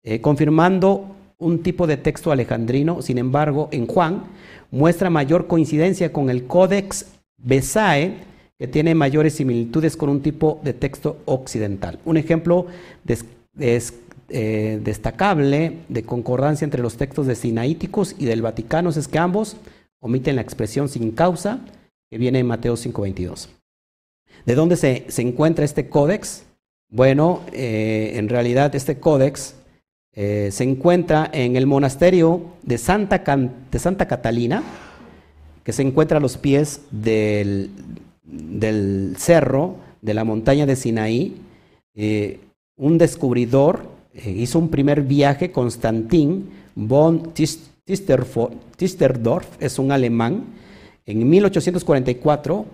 eh, confirmando un tipo de texto alejandrino. Sin embargo, en Juan, muestra mayor coincidencia con el Codex Besae, que tiene mayores similitudes con un tipo de texto occidental. Un ejemplo eh, destacable de concordancia entre los textos de Sinaíticos y del Vaticano es que ambos omiten la expresión sin causa que viene en Mateo 5:22. ¿De dónde se, encuentra este códex? Bueno, eh, en realidad este códex eh, se encuentra en el monasterio de Santa, de Santa, Catalina, que se encuentra a los pies del, del cerro de la montaña de Sinaí. Eh, un descubridor eh, hizo un primer viaje, Constantin von Tisterdorf, es un alemán. En 1844,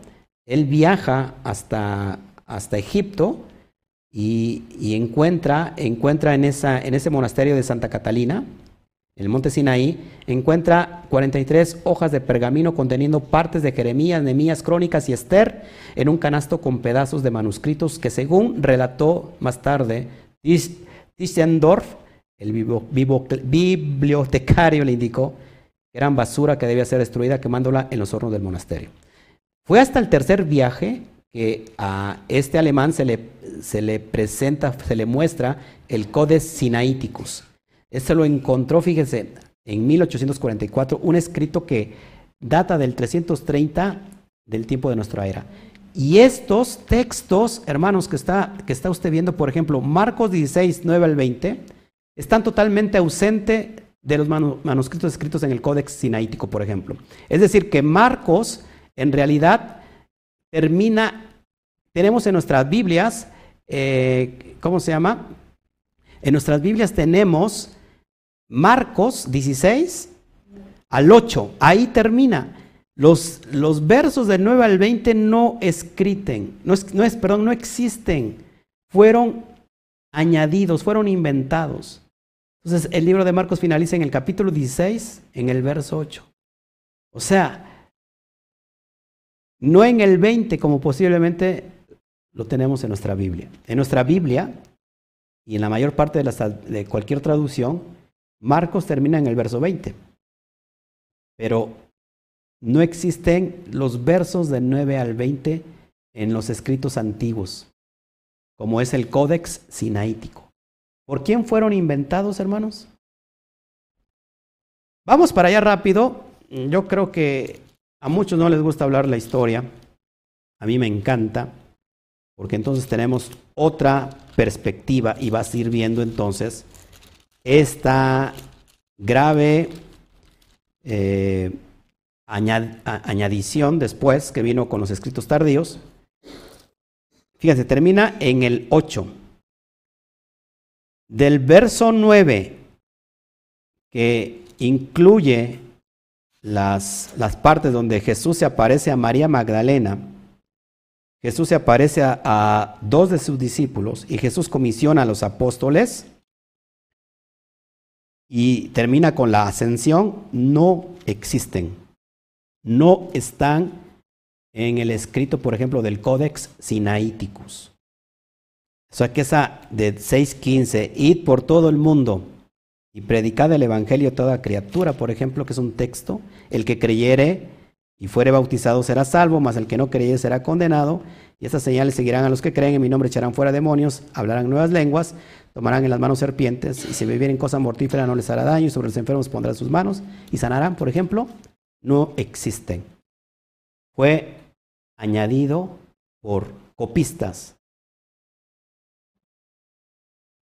él viaja hasta, hasta Egipto y, encuentra, encuentra en, esa, en ese monasterio de Santa Catalina, el monte Sinaí, encuentra 43 hojas de pergamino conteniendo partes de Jeremías, Nemías, Crónicas y Esther en un canasto con pedazos de manuscritos que según relató más tarde Tischendorf, el bibliotecario le indicó que eran basura que debía ser destruida quemándola en los hornos del monasterio. Fue hasta el tercer viaje que a este alemán se le, se le presenta, se le muestra el Codex Sinaiticus. Este lo encontró, fíjense, en 1844, un escrito que data del 330 del tiempo de nuestra era. Y estos textos, hermanos, que está, que está usted viendo, por ejemplo, Marcos 16, 9 al 20, están totalmente ausentes de los manuscritos escritos en el Códex Sinaítico, por ejemplo. Es decir, que Marcos, en realidad, termina, tenemos en nuestras Biblias, eh, ¿cómo se llama? En nuestras Biblias tenemos Marcos 16 al 8, ahí termina. Los, los versos del 9 al 20 no escriten, no es, no es, perdón, no existen, fueron añadidos, fueron inventados. Entonces el libro de Marcos finaliza en el capítulo 16, en el verso 8. O sea, no en el 20 como posiblemente lo tenemos en nuestra Biblia. En nuestra Biblia y en la mayor parte de, de cualquier traducción, Marcos termina en el verso 20. Pero no existen los versos de 9 al 20 en los escritos antiguos, como es el Códex Sinaítico. ¿Por quién fueron inventados, hermanos? Vamos para allá rápido. Yo creo que a muchos no les gusta hablar la historia. A mí me encanta, porque entonces tenemos otra perspectiva y vas a ir viendo entonces esta grave eh, añadición después que vino con los escritos tardíos. Fíjense, termina en el 8. Del verso 9, que incluye las, las partes donde Jesús se aparece a María Magdalena, Jesús se aparece a, a, dos de sus discípulos y Jesús comisiona a los apóstoles y termina con la ascensión, no existen. No están en el escrito, por ejemplo, del Codex Sinaiticus. O sea que esa de 6.15, id por todo el mundo y predicad el Evangelio a toda criatura, por ejemplo, que es un texto, el que creyere y fuere bautizado será salvo, mas el que no creyere será condenado, y esas señales seguirán a los que creen, en mi nombre echarán fuera demonios, hablarán nuevas lenguas, tomarán en las manos serpientes, y si bebieren cosa mortífera no les hará daño, y sobre los enfermos pondrán sus manos, y sanarán, por ejemplo, no existen. Fue añadido por copistas.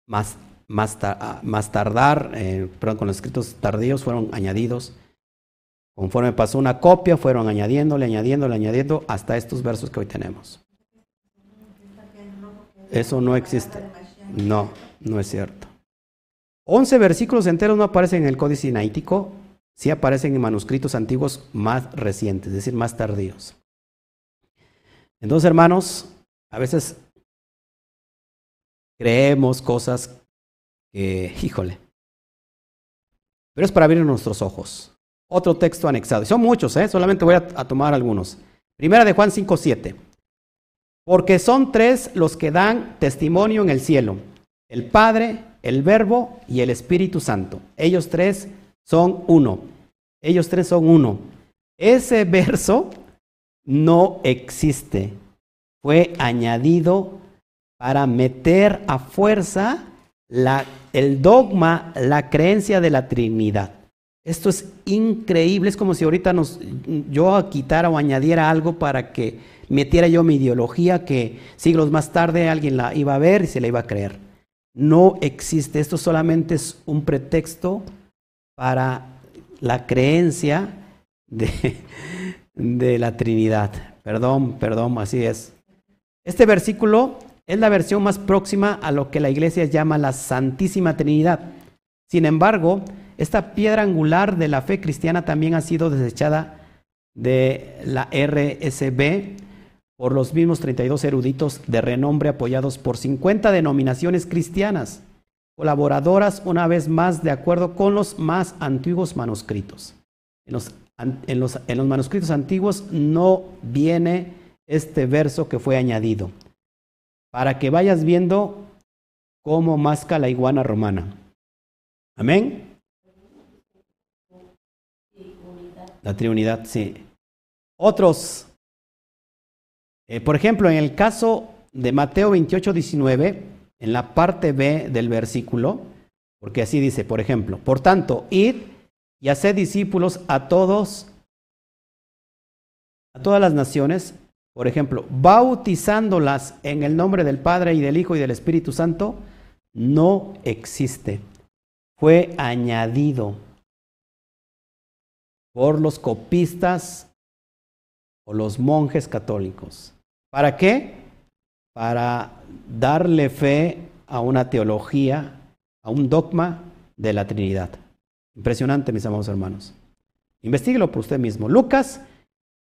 Más, más, ah, tardar, eh, perdón, con los escritos tardíos fueron añadidos. Conforme pasó una copia, fueron añadiéndole, añadiéndole, añadiendo hasta estos versos que hoy tenemos. Eso no existe. No, no es cierto. Once versículos enteros no aparecen en el Códice Sinaítico, sí aparecen en manuscritos antiguos más recientes, es decir, más tardíos. Entonces, hermanos, a veces creemos cosas que, híjole, pero es para abrir nuestros ojos. Otro texto anexado. son muchos, ¿eh? solamente voy a, a tomar algunos. Primera de Juan 5.7. Porque son tres los que dan testimonio en el cielo. El Padre, el Verbo y el Espíritu Santo. Ellos tres son uno. Ellos tres son uno. Ese verso no existe. Fue añadido para meter a fuerza el dogma, la creencia de la Trinidad. Esto es increíble, es como si ahorita nos, yo quitara o añadiera algo para que metiera yo mi ideología que siglos más tarde alguien la iba a ver y se la iba a creer. No existe, esto solamente es un pretexto para la creencia de, de la Trinidad. Perdón, perdón, así es. Este versículo es la versión más próxima a lo que la iglesia llama la Santísima Trinidad. Sin embargo, esta piedra angular de la fe cristiana también ha sido desechada de la RSB por los mismos 32 eruditos de renombre apoyados por 50 denominaciones cristianas, colaboradoras una vez más de acuerdo con los más antiguos manuscritos. En los, en los, en los manuscritos antiguos no viene este verso que fue añadido, para que vayas viendo cómo masca la iguana romana. Amén. La Trinidad, sí. Otros eh, por ejemplo, en el caso de Mateo 28, 19, en la parte B del versículo, porque así dice, por ejemplo, por tanto, id y haced discípulos a todos, a todas las naciones, por ejemplo, bautizándolas en el nombre del Padre y del Hijo y del Espíritu Santo, no existe. Fue añadido por los copistas o los monjes católicos. ¿Para qué? Para darle fe a una teología, a un dogma de la Trinidad. Impresionante, mis amados hermanos. Investíguelo por usted mismo. Lucas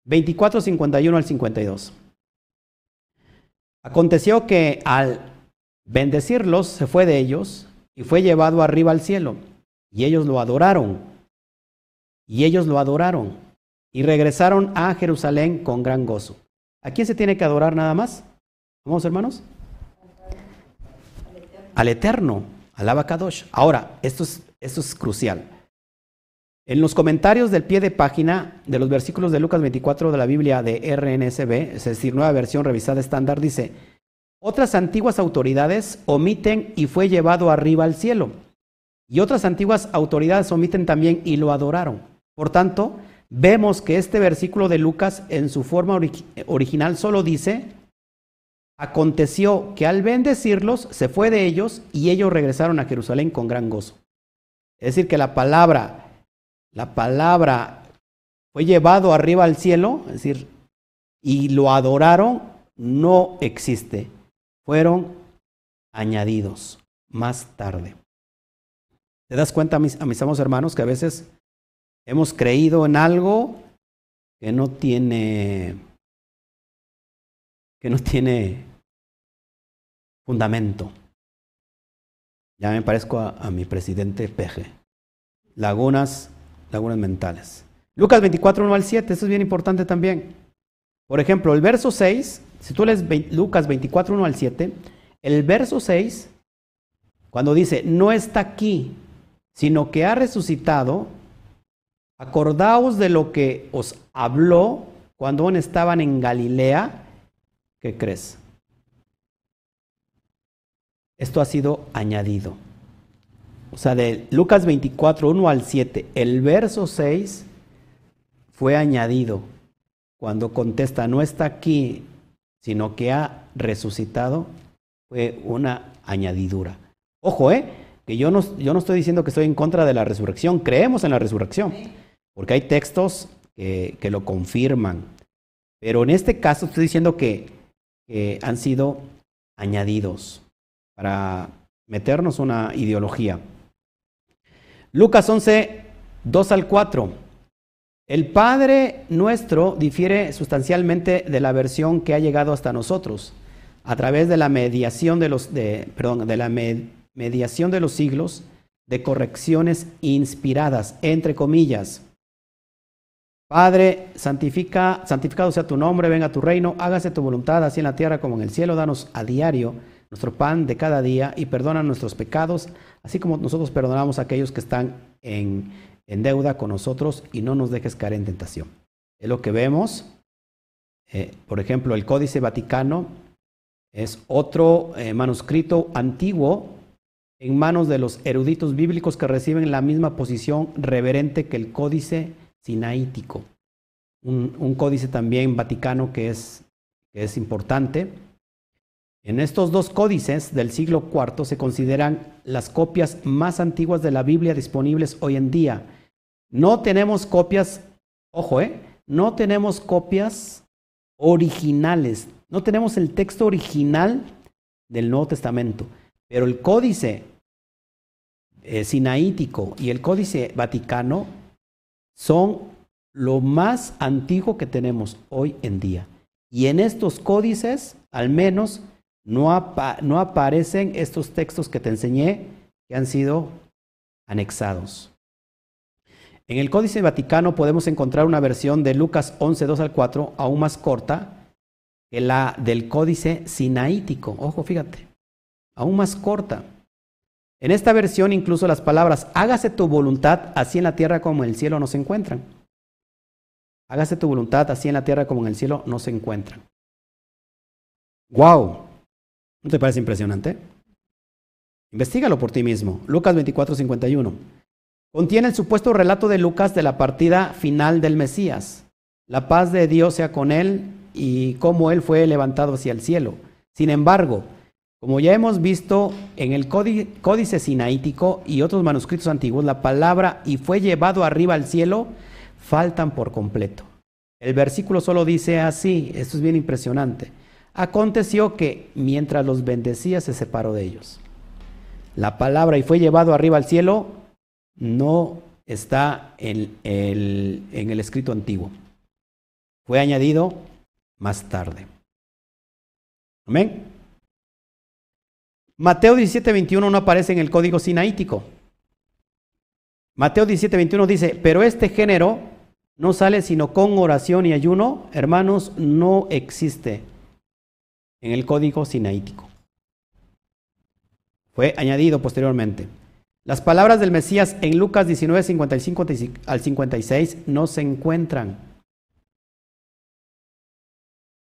24, 51 al 52. Aconteció que al bendecirlos se fue de ellos y fue llevado arriba al cielo. Y ellos lo adoraron. Y ellos lo adoraron. Y regresaron a Jerusalén con gran gozo. ¿A quién se tiene que adorar nada más? ¿Vamos, hermanos? Al Eterno, al Abacadosh. Ahora, esto es, esto es crucial. En los comentarios del pie de página de los versículos de Lucas 24 de la Biblia de RNSB, es decir, nueva versión revisada estándar, dice, otras antiguas autoridades omiten y fue llevado arriba al cielo. Y otras antiguas autoridades omiten también y lo adoraron. Por tanto, vemos que este versículo de Lucas en su forma original solo dice, aconteció que al bendecirlos se fue de ellos y ellos regresaron a Jerusalén con gran gozo. Es decir, que la palabra, la palabra fue llevado arriba al cielo, es decir, y lo adoraron, no existe. Fueron añadidos más tarde. ¿Te das cuenta, mis, mis amados hermanos, que a veces hemos creído en algo que no tiene que no tiene fundamento? Ya me parezco a, mi presidente Peje. Lagunas, lagunas mentales. Lucas 24, 1 al 7, eso es bien importante también. Por ejemplo, el verso 6, si tú lees Lucas 24, 1 al 7, el verso 6, cuando dice, no está aquí, sino que ha resucitado, acordaos de lo que os habló cuando aún estaban en Galilea, ¿qué crees? Esto ha sido añadido. O sea, de Lucas 24, 1 al 7, el verso 6 fue añadido. Cuando contesta, no está aquí, sino que ha resucitado, fue una añadidura. Ojo, ¿eh? Que yo no, yo no estoy diciendo que estoy en contra de la resurrección, creemos en la resurrección, porque hay textos que, lo confirman. Pero en este caso estoy diciendo que, han sido añadidos para meternos una ideología. Lucas 11, 2 al 4. El Padre nuestro difiere sustancialmente de la versión que ha llegado hasta nosotros a través de la mediación de los de, perdón, de la mediación de los siglos, de correcciones inspiradas, entre comillas. Padre, santifica, santificado sea tu nombre, venga tu reino, hágase tu voluntad, así en la tierra como en el cielo, danos a diario nuestro pan de cada día y perdona nuestros pecados, así como nosotros perdonamos a aquellos que están en, deuda con nosotros y no nos dejes caer en tentación. Es lo que vemos, eh, por ejemplo, el Códice Vaticano es otro eh, manuscrito antiguo en manos de los eruditos bíblicos que reciben la misma posición reverente que el códice sinaítico, un, códice también vaticano que es, que es importante. En estos dos códices del siglo IV se consideran las copias más antiguas de la Biblia disponibles hoy en día. No tenemos copias, ojo, ¿eh? no tenemos copias originales, no tenemos el texto original del Nuevo Testamento. Pero el códice eh, sinaítico y el códice vaticano son lo más antiguo que tenemos hoy en día. Y en estos códices, al menos, no, no aparecen estos textos que te enseñé que han sido anexados. En el Códice Vaticano podemos encontrar una versión de Lucas 11, 2 al 4, aún más corta que la del Códice Sinaítico. Ojo, fíjate aún más corta. En esta versión incluso las palabras hágase tu voluntad así en la tierra como en el cielo no se encuentran. Hágase tu voluntad así en la tierra como en el cielo no se encuentran. ¡Wow! ¿No te parece impresionante? Investígalo por ti mismo. Lucas 24, 51. Contiene el supuesto relato de Lucas de la partida final del Mesías. La paz de Dios sea con él y cómo él fue levantado hacia el cielo. Sin embargo, como ya hemos visto en el Códice Sinaítico y otros manuscritos antiguos, la palabra y fue llevado arriba al cielo faltan por completo. El versículo solo dice así, esto es bien impresionante. Aconteció que mientras los bendecía se separó de ellos. La palabra y fue llevado arriba al cielo no está en el, en el escrito antiguo. Fue añadido más tarde. Amén. Mateo 17:21 no aparece en el código sinaítico. Mateo 17:21 dice, pero este género no sale sino con oración y ayuno, hermanos, no existe en el código sinaítico. Fue añadido posteriormente. Las palabras del Mesías en Lucas 19, 55 al 56 no se encuentran.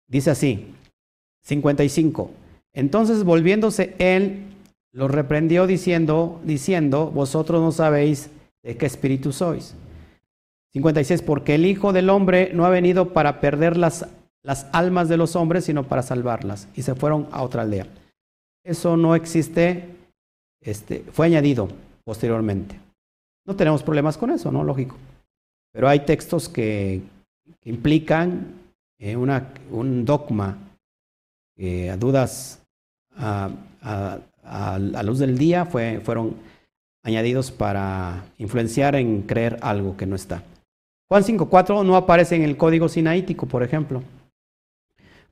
Dice así, 55. Entonces volviéndose él, los reprendió diciendo, diciendo, vosotros no sabéis de qué espíritu sois. 56. Porque el Hijo del Hombre no ha venido para perder las, las almas de los hombres, sino para salvarlas. Y se fueron a otra aldea. Eso no existe este, fue añadido posteriormente. No tenemos problemas con eso, ¿no? Lógico. Pero hay textos que, implican eh, una, un dogma a dudas a, a, luz del día fue, fueron añadidos para influenciar en creer algo que no está. Juan 5.4 no aparece en el código sinaítico, por ejemplo,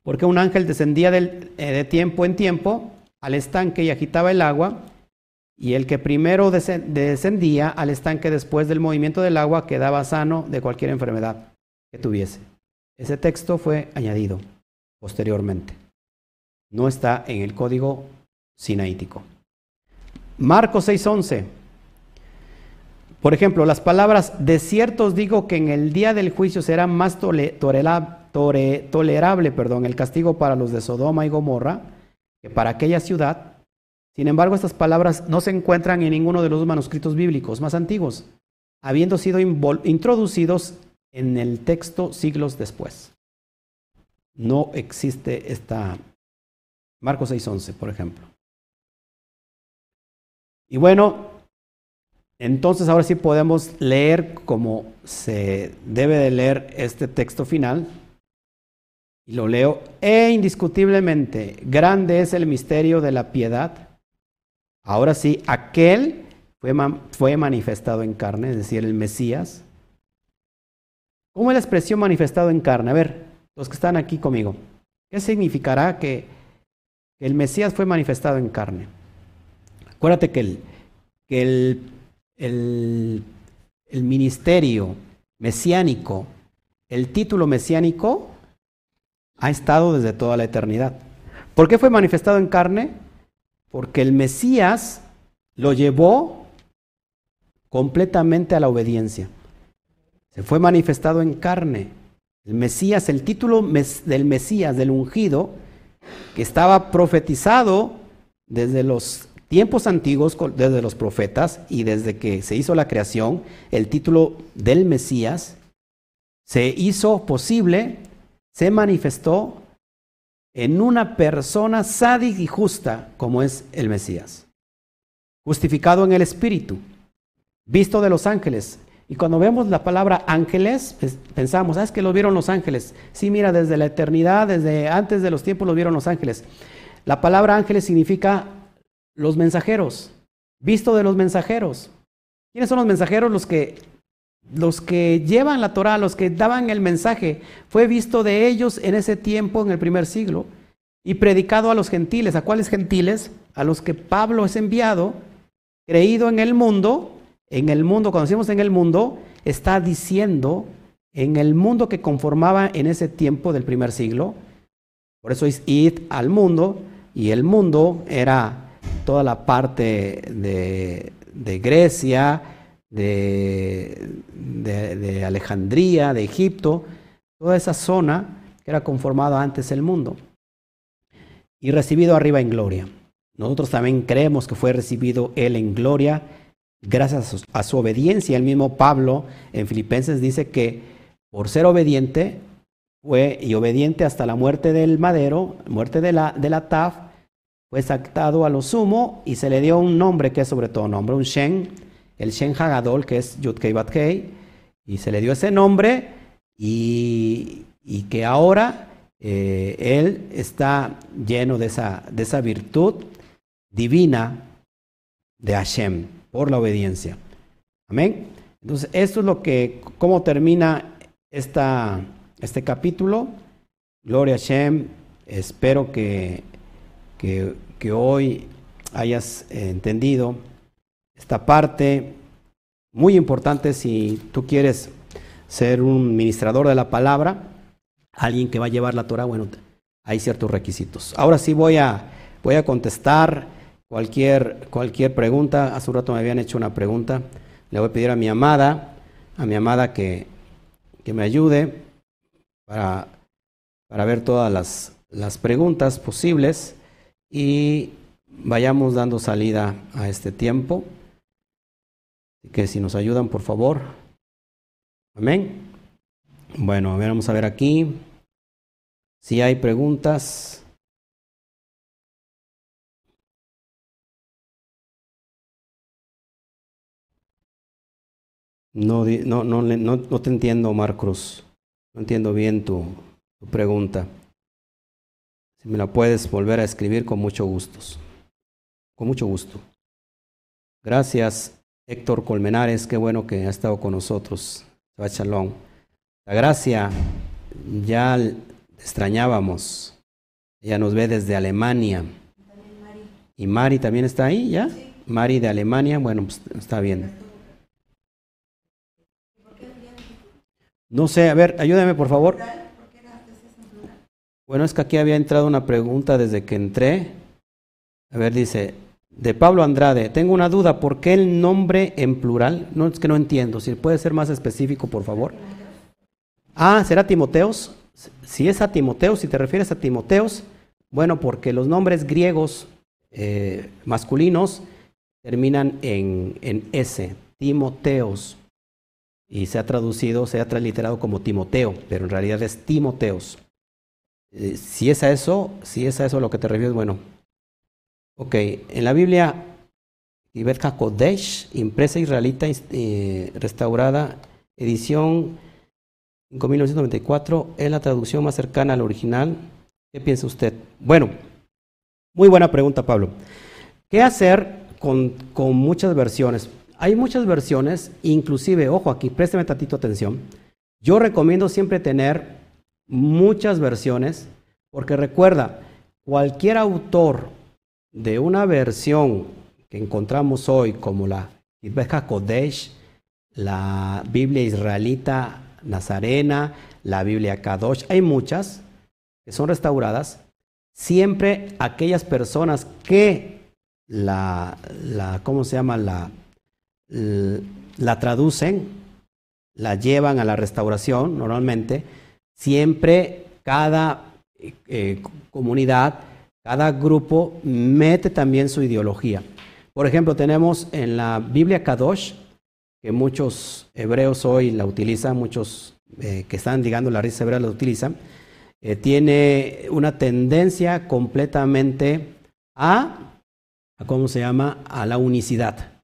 porque un ángel descendía eh, de tiempo en tiempo al estanque y agitaba el agua, y el que primero descendía al estanque después del movimiento del agua quedaba sano de cualquier enfermedad que tuviese. Ese texto fue añadido posteriormente. No está en el código sinaítico. Marcos 6:11. Por ejemplo, las palabras, de ciertos digo que en el día del juicio será más tolerable perdón, el castigo para los de Sodoma y Gomorra que para aquella ciudad sin embargo, estas palabras no se encuentran en ninguno de los manuscritos bíblicos más antiguos, habiendo sido introducidos en el texto siglos después. No existe esta Marcos 6:11, por ejemplo. Y bueno, entonces ahora sí podemos leer como se debe de leer este texto final. Y lo leo. E indiscutiblemente, grande es el misterio de la piedad Ahora sí, aquel fue, manifestado en carne, es decir, el Mesías. ¿Cómo es la expresión manifestado en carne? A ver, los que están aquí conmigo, ¿qué significará que, el Mesías fue manifestado en carne? Acuérdate que el, que el, el ministerio mesiánico, el título mesiánico, ha estado desde toda la eternidad. ¿Por qué fue manifestado en carne? Porque el Mesías lo llevó completamente a la obediencia. Se fue manifestado en carne. El Mesías, el título del Mesías, del ungido, que estaba profetizado desde los tiempos antiguos, desde los profetas y desde que se hizo la creación, el título del Mesías se hizo posible, se manifestó en una persona sádica y justa como es el Mesías. Justificado en el Espíritu, visto de los ángeles. Y cuando vemos la palabra ángeles, pensamos, ah, es que lo vieron los ángeles. Sí, mira, desde la eternidad, desde antes de los tiempos lo vieron los ángeles. La palabra ángeles significa los mensajeros, visto de los mensajeros. ¿Quiénes son los mensajeros? Los que los que llevan la Torah, los que daban el mensaje, fue visto de ellos en ese tiempo, en el primer siglo, y predicado a los gentiles. ¿A cuáles gentiles? A los que Pablo es enviado, creído en el mundo, en el mundo, cuando decimos en el mundo, está diciendo en el mundo que conformaba en ese tiempo del primer siglo. Por eso es id al mundo, y el mundo era toda la parte de, de Grecia, de, de, Alejandría, de Egipto, toda esa zona que era conformada antes el mundo. Y recibido arriba en gloria. Nosotros también creemos que fue recibido él en gloria gracias a su, obediencia. El mismo Pablo en Filipenses dice que por ser obediente fue y obediente hasta la muerte del madero, muerte de la, de la Taf, fue sactado a lo sumo y se le dio un nombre que es sobre todo nombre, un Shen, el Shen Hagadol, que es Yudkei Batkei, y se le dio ese nombre y, que ahora eh, él está lleno de esa, de esa virtud divina de Hashem por la obediencia. Amén. Entonces, esto es lo que, cómo termina esta, este capítulo. Gloria a Hashem. Espero que, que, hoy hayas entendido esta parte muy importante si tú quieres ser un ministrador de la palabra, alguien que va a llevar la Torah, bueno, hay ciertos requisitos. Ahora sí voy a, voy a contestar cualquier, cualquier pregunta, hace un rato me habían hecho una pregunta, le voy a pedir a mi amada, a mi amada que, que me ayude para, para ver todas las, las preguntas posibles y vayamos dando salida a este tiempo. Que si nos ayudan, por favor. Amén. Bueno, vamos a ver aquí. Si hay preguntas. No, no, no, no, no te entiendo, Marcos. No entiendo bien tu, tu pregunta. Si me la puedes volver a escribir con mucho gusto. Con mucho gusto. Gracias, Héctor Colmenares. Qué bueno que ha estado con nosotros. Shalom. La gracia ya extrañábamos. Ella nos ve desde Alemania. ¿Y Mari también está ahí ya? Mari de Alemania, bueno, pues está bien. No sé, a ver, ayúdame por favor. Bueno, es que aquí había entrado una pregunta desde que entré. A ver, dice, de Pablo Andrade, tengo una duda, ¿por qué el nombre en plural? No es que no entiendo, si puede ser más específico, por favor. Ah, ¿será Timoteos? Si es a Timoteos, si te refieres a Timoteos, bueno, porque los nombres griegos eh, masculinos terminan en, en S, Timoteos y se ha traducido, se ha transliterado como Timoteo, pero en realidad es Timoteos. Eh, si es a eso, si es a eso lo que te refieres, bueno. Ok, en la Biblia, Iberka Kodesh, impresa israelita, eh, restaurada, edición 5994, es la traducción más cercana al original. ¿Qué piensa usted? Bueno, muy buena pregunta, Pablo. ¿Qué hacer con, con muchas versiones? Hay muchas versiones, inclusive, ojo aquí, présteme tantito atención. Yo recomiendo siempre tener muchas versiones, porque recuerda, cualquier autor de una versión que encontramos hoy, como la Ibeka Kodesh, la Biblia israelita nazarena, la Biblia Kadosh, hay muchas que son restauradas. Siempre aquellas personas que la, la ¿cómo se llama? La, la traducen, la llevan a la restauración normalmente, siempre cada eh, comunidad, cada grupo mete también su ideología. Por ejemplo, tenemos en la Biblia Kadosh, que muchos hebreos hoy la utilizan, muchos eh, que están digando la risa hebrea la utilizan, eh, tiene una tendencia completamente a, ¿cómo se llama?, a la unicidad.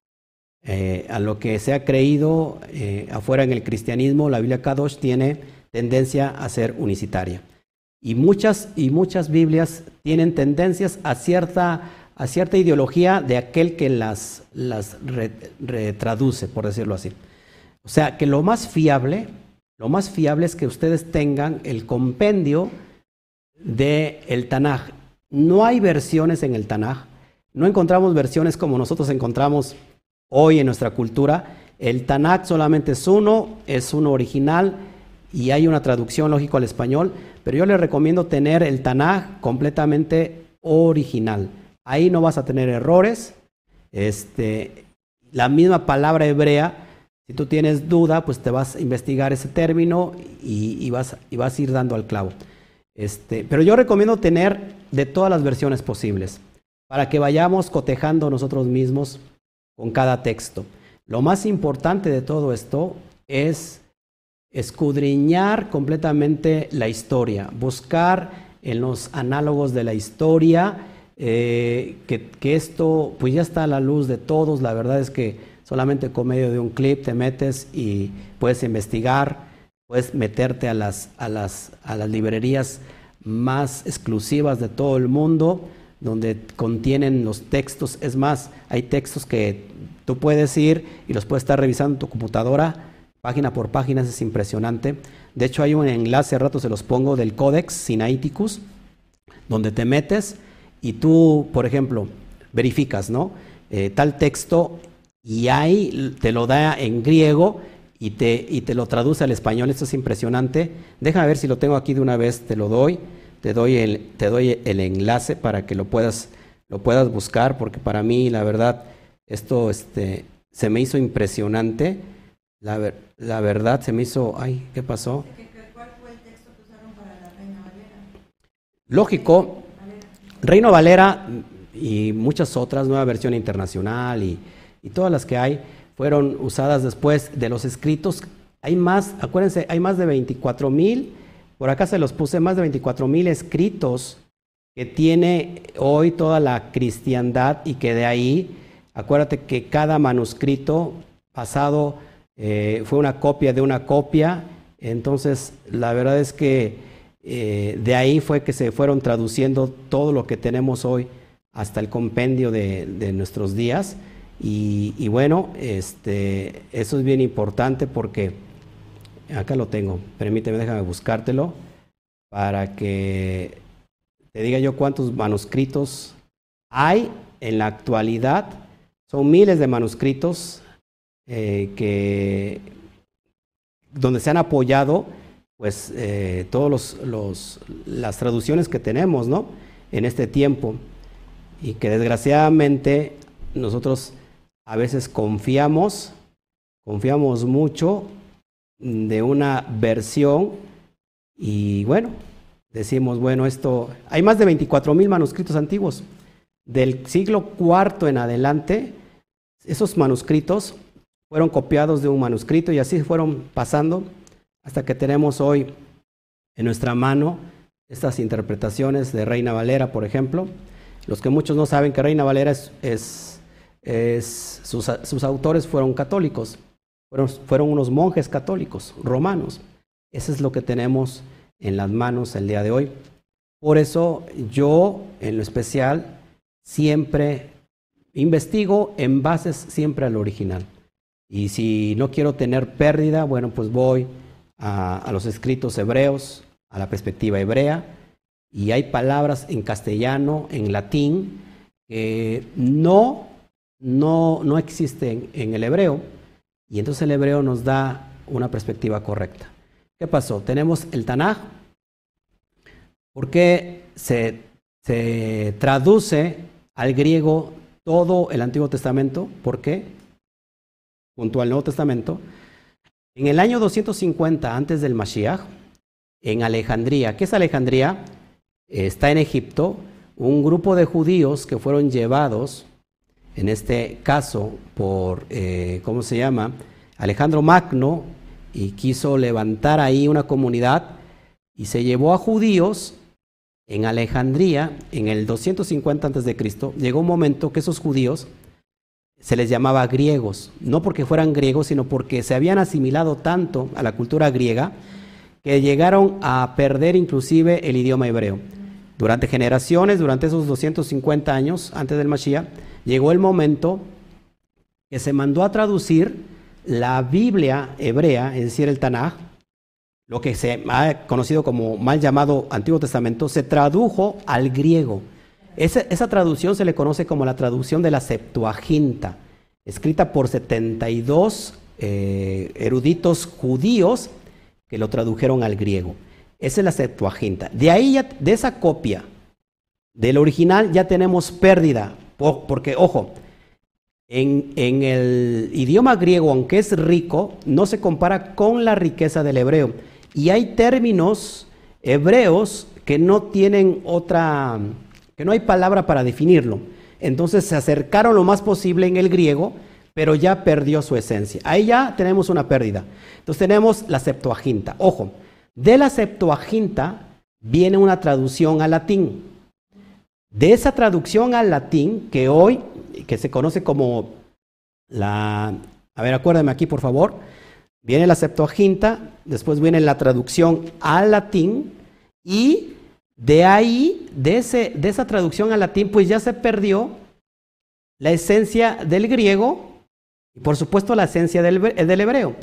Eh, a lo que se ha creído eh, afuera en el cristianismo, la Biblia Kadosh tiene tendencia a ser unicitaria. Y muchas, y muchas Biblias tienen tendencias a cierta, a cierta ideología de aquel que las, las retraduce, por decirlo así. O sea, que lo más fiable, lo más fiable es que ustedes tengan el compendio del el Tanaj. No hay versiones en el Tanaj. No encontramos versiones como nosotros encontramos Hoy en nuestra cultura, el Tanakh solamente es uno, es uno original y hay una traducción lógico al español, pero yo les recomiendo tener el Tanakh completamente original. Ahí no vas a tener errores. Este, la misma palabra hebrea, si tú tienes duda, pues te vas a investigar ese término y, vas, y vas a ir dando al clavo. Este, pero yo recomiendo tener de todas las versiones posibles para que vayamos cotejando nosotros mismos con cada texto. Lo más importante de todo esto es escudriñar completamente la historia, buscar en los análogos de la historia, eh, que, que, esto pues ya está a la luz de todos, la verdad es que solamente con medio de un clip te metes y puedes investigar, puedes meterte a las, a las, a las librerías más exclusivas de todo el mundo donde contienen los textos. Es más, hay textos que tú puedes ir y los puedes estar revisando en tu computadora, página por página, es impresionante. De hecho, hay un enlace, a rato se los pongo, del Codex Sinaiticus, donde te metes y tú, por ejemplo, verificas, ¿no? Eh, tal texto y ahí te lo da en griego y te, y te lo traduce al español. Esto es impresionante. Déjame ver si lo tengo aquí de una vez, te lo doy te doy el, te doy el enlace para que lo puedas lo puedas buscar, porque para mí, la verdad, esto este, se me hizo impresionante. La, la verdad se me hizo, ay, ¿qué pasó? ¿Cuál fue el texto que usaron para la Reina Valera? Lógico, Reino Valera y muchas otras, nueva versión internacional y, y todas las que hay, fueron usadas después de los escritos. Hay más, acuérdense, hay más de 24 mil, por acá se los puse, más de 24 mil escritos que tiene hoy toda la cristiandad y que de ahí, acuérdate que cada manuscrito pasado eh, fue una copia de una copia, entonces la verdad es que eh, de ahí fue que se fueron traduciendo todo lo que tenemos hoy hasta el compendio de, nuestros días. Y, bueno, este, eso es bien importante porque acá lo tengo, permíteme, déjame buscártelo para que te diga yo cuántos manuscritos hay en la actualidad. Son miles de manuscritos eh, que, donde se han apoyado pues eh, todas los, las traducciones que tenemos ¿no? en este tiempo y que desgraciadamente nosotros a veces confiamos, confiamos mucho de una versión y bueno, decimos, bueno, esto, hay más de 24 mil manuscritos antiguos. Del siglo IV en adelante, esos manuscritos fueron copiados de un manuscrito y así fueron pasando hasta que tenemos hoy en nuestra mano estas interpretaciones de Reina Valera, por ejemplo. Los que muchos no saben que Reina Valera es, sus, autores fueron católicos, fueron, fueron unos monjes católicos, romanos. Eso es lo que tenemos en las manos el día de hoy. Por eso yo, en lo especial, siempre investigo en bases siempre al original. Y si no quiero tener pérdida, bueno, pues voy a, los escritos hebreos, a la perspectiva hebrea, y hay palabras en castellano, en latín, que no, no, no existen en el hebreo, y entonces el hebreo nos da una perspectiva correcta. ¿Qué pasó? Tenemos el Tanaj, porque se, se traduce al griego todo el Antiguo Testamento, ¿por qué? Junto al Nuevo Testamento, en el año 250 antes del Mashiach, en Alejandría, ¿qué es Alejandría? Está en Egipto un grupo de judíos que fueron llevados, en este caso por, eh, ¿cómo se llama? Alejandro Magno, y quiso levantar ahí una comunidad y se llevó a judíos en Alejandría en el 250 antes de Cristo. Llegó un momento que esos judíos se les llamaba griegos, no porque fueran griegos, sino porque se habían asimilado tanto a la cultura griega que llegaron a perder inclusive el idioma hebreo. Durante generaciones, durante esos 250 años antes del Mashiach, llegó el momento que se mandó a traducir la Biblia hebrea, es decir, el Tanaj, lo que se ha conocido como mal llamado Antiguo Testamento, se tradujo al griego. Esa, traducción se le conoce como la traducción de la Septuaginta, escrita por 72 eh, eruditos judíos que lo tradujeron al griego. Esa es la Septuaginta. De ahí, ya, de esa copia del original, ya tenemos pérdida. Porque, ojo, en, en, el idioma griego, aunque es rico, no se compara con la riqueza del hebreo. Y hay términos hebreos que no tienen otra que no hay palabra para definirlo. Entonces se acercaron lo más posible en el griego, pero ya perdió su esencia. Ahí ya tenemos una pérdida. Entonces tenemos la Septuaginta. Ojo, de la Septuaginta viene una traducción al latín. De esa traducción al latín, que hoy, que se conoce como la... A ver, acuérdame aquí, por favor. Viene la Septuaginta, después viene la traducción al latín y de ahí, de, ese, de esa traducción al latín, pues ya se perdió la esencia del griego y por supuesto la esencia del, del hebreo,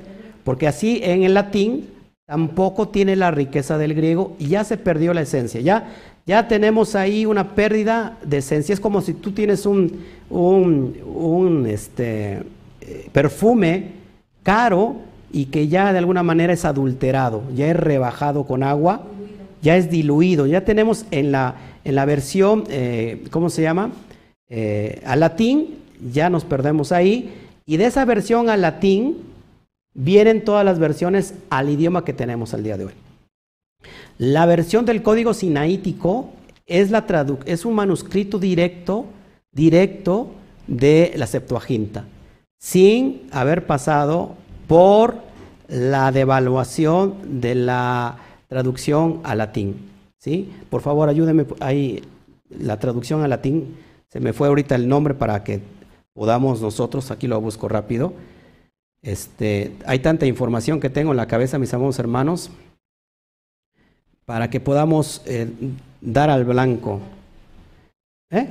porque así en el latín tampoco tiene la riqueza del griego y ya se perdió la esencia. Ya, ya tenemos ahí una pérdida de esencia. Es como si tú tienes un, un, un este, eh, perfume caro y que ya de alguna manera es adulterado, ya es rebajado con agua ya es diluido. Ya tenemos en la, en la versión, eh, ¿cómo se llama? eh, al latín, ya nos perdemos ahí. Y de esa versión al latín vienen todas las versiones al idioma que tenemos al día de hoy. La versión del código sinaítico es, la es un manuscrito directo, directo de la Septuaginta, sin haber pasado por la devaluación de la traducción al latín. ¿sí? Por favor, ayúdenme ahí, la traducción al latín, se me fue ahorita el nombre para que podamos nosotros, aquí lo busco rápido. Este, hay tanta información que tengo en la cabeza, mis amados hermanos, para que podamos eh, dar al blanco. ¿Eh?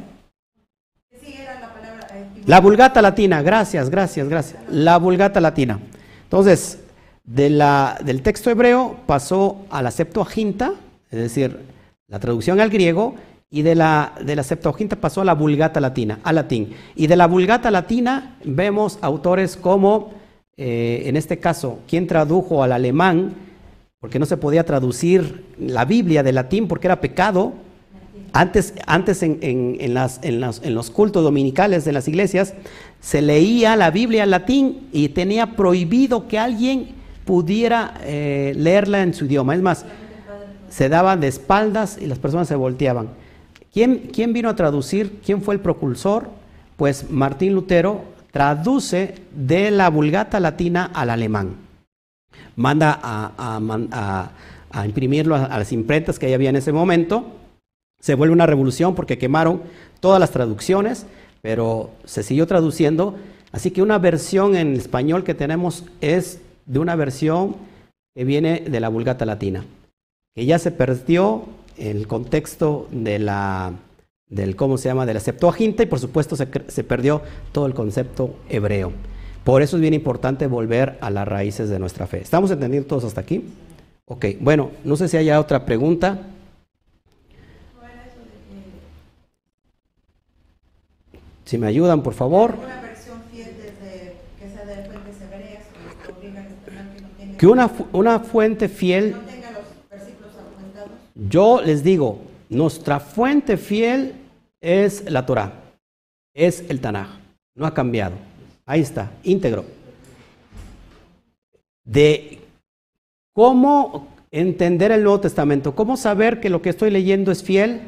La vulgata latina, gracias, gracias, gracias. La vulgata latina. Entonces, del texto hebreo pasó a la Septuaginta, es decir, la traducción al griego, y de la, de la Septuaginta pasó a la Vulgata latina, al latín. Y de la Vulgata latina vemos autores como, eh, en este caso, quien tradujo al alemán, porque no se podía traducir la Biblia de latín porque era pecado. Antes, antes en, los cultos dominicales de las iglesias se leía la Biblia en latín y tenía prohibido que alguien pudiera eh, leerla en su idioma. Es más, se daban de espaldas y las personas se volteaban. ¿Quién, ¿Quién vino a traducir? ¿Quién fue el propulsor? Pues Martín Lutero traduce de la vulgata latina al alemán. Manda a, a, imprimirlo a, las imprentas que había en ese momento. Se vuelve una revolución porque quemaron todas las traducciones, pero se siguió traduciendo. Así que una versión en español que tenemos es de una versión que viene de la Vulgata Latina, que ya se perdió el contexto de la, del, ¿cómo se llama?, de la Septuaginta y por supuesto se, se perdió todo el concepto hebreo. Por eso es bien importante volver a las raíces de nuestra fe. ¿Estamos entendiendo todos hasta aquí? Ok, bueno, no sé si haya otra pregunta. Si me ayudan, por favor. que una, una fuente fiel... Yo les digo, nuestra fuente fiel es la Torah, es el Tanaj, no ha cambiado. Ahí está, íntegro. De cómo entender el Nuevo Testamento, cómo saber que lo que estoy leyendo es fiel.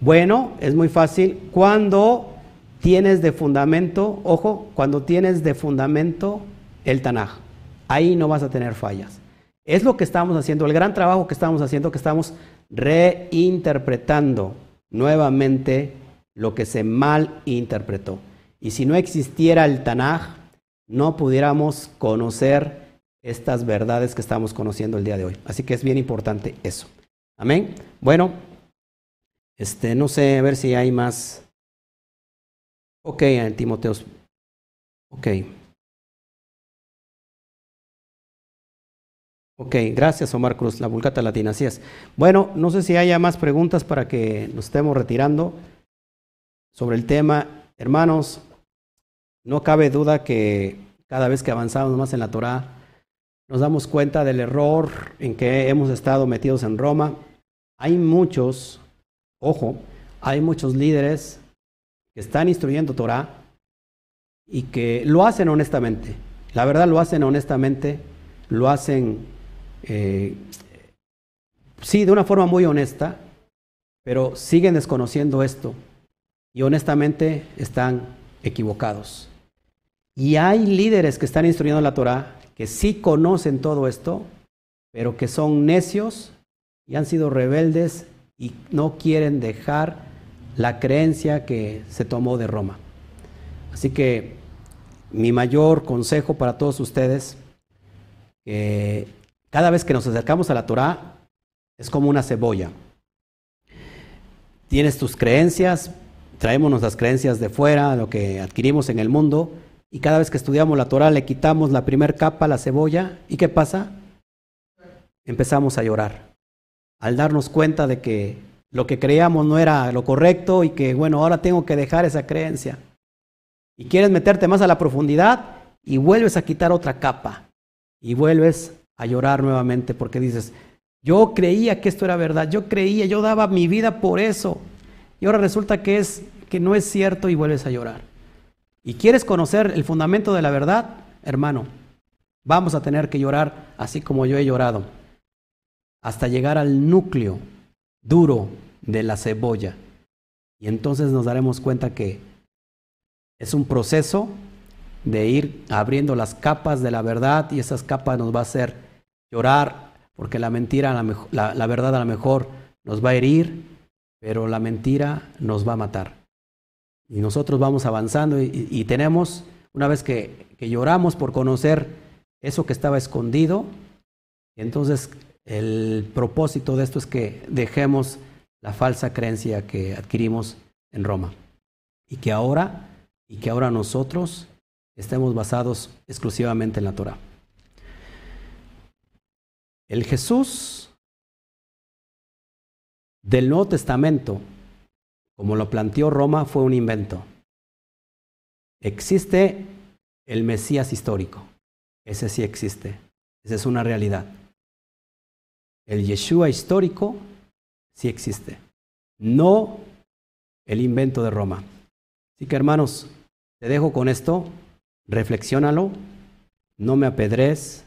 Bueno, es muy fácil. Cuando tienes de fundamento, ojo, cuando tienes de fundamento el Tanaj ahí no vas a tener fallas. Es lo que estamos haciendo, el gran trabajo que estamos haciendo, que estamos reinterpretando nuevamente lo que se mal interpretó. Y si no existiera el Tanaj, no pudiéramos conocer estas verdades que estamos conociendo el día de hoy. Así que es bien importante eso. Amén. Bueno, este, no sé, a ver si hay más. Ok, Timoteos. Ok. Ok, gracias Omar Cruz, la Vulgata Latina, así es. Bueno, no sé si haya más preguntas para que nos estemos retirando sobre el tema. Hermanos, no cabe duda que cada vez que avanzamos más en la Torah, nos damos cuenta del error en que hemos estado metidos en Roma. Hay muchos, ojo, hay muchos líderes que están instruyendo Torah y que lo hacen honestamente. La verdad lo hacen honestamente, lo hacen eh, sí, de una forma muy honesta, pero siguen desconociendo esto y honestamente están equivocados. Y hay líderes que están instruyendo la Torah que sí conocen todo esto, pero que son necios y han sido rebeldes y no quieren dejar la creencia que se tomó de Roma. Así que mi mayor consejo para todos ustedes, que cada vez que nos acercamos a la Torah, es como una cebolla. Tienes tus creencias, traemos nuestras creencias de fuera, lo que adquirimos en el mundo, y cada vez que estudiamos la Torah le quitamos la primera capa, la cebolla, ¿y qué pasa? Empezamos a llorar. Al darnos cuenta de que lo que creíamos no era lo correcto y que, bueno, ahora tengo que dejar esa creencia. Y quieres meterte más a la profundidad y vuelves a quitar otra capa. Y vuelves a llorar nuevamente porque dices, yo creía que esto era verdad, yo creía, yo daba mi vida por eso. Y ahora resulta que es que no es cierto y vuelves a llorar. Y quieres conocer el fundamento de la verdad, hermano, vamos a tener que llorar así como yo he llorado, hasta llegar al núcleo duro de la cebolla. Y entonces nos daremos cuenta que es un proceso de ir abriendo las capas de la verdad y esas capas nos va a hacer llorar, porque la mentira, la, la, verdad a lo mejor nos va a herir, pero la mentira nos va a matar. Y nosotros vamos avanzando y, tenemos, una vez que, que, lloramos por conocer eso que estaba escondido, entonces el propósito de esto es que dejemos la falsa creencia que adquirimos en Roma y que ahora y que ahora nosotros estemos basados exclusivamente en la Torah. El Jesús del Nuevo Testamento, como lo planteó Roma, fue un invento. Existe el Mesías histórico. Ese sí existe. Esa es una realidad. El Yeshua histórico sí existe. No el invento de Roma. Así que hermanos, te dejo con esto. Reflexiónalo. No me apedres.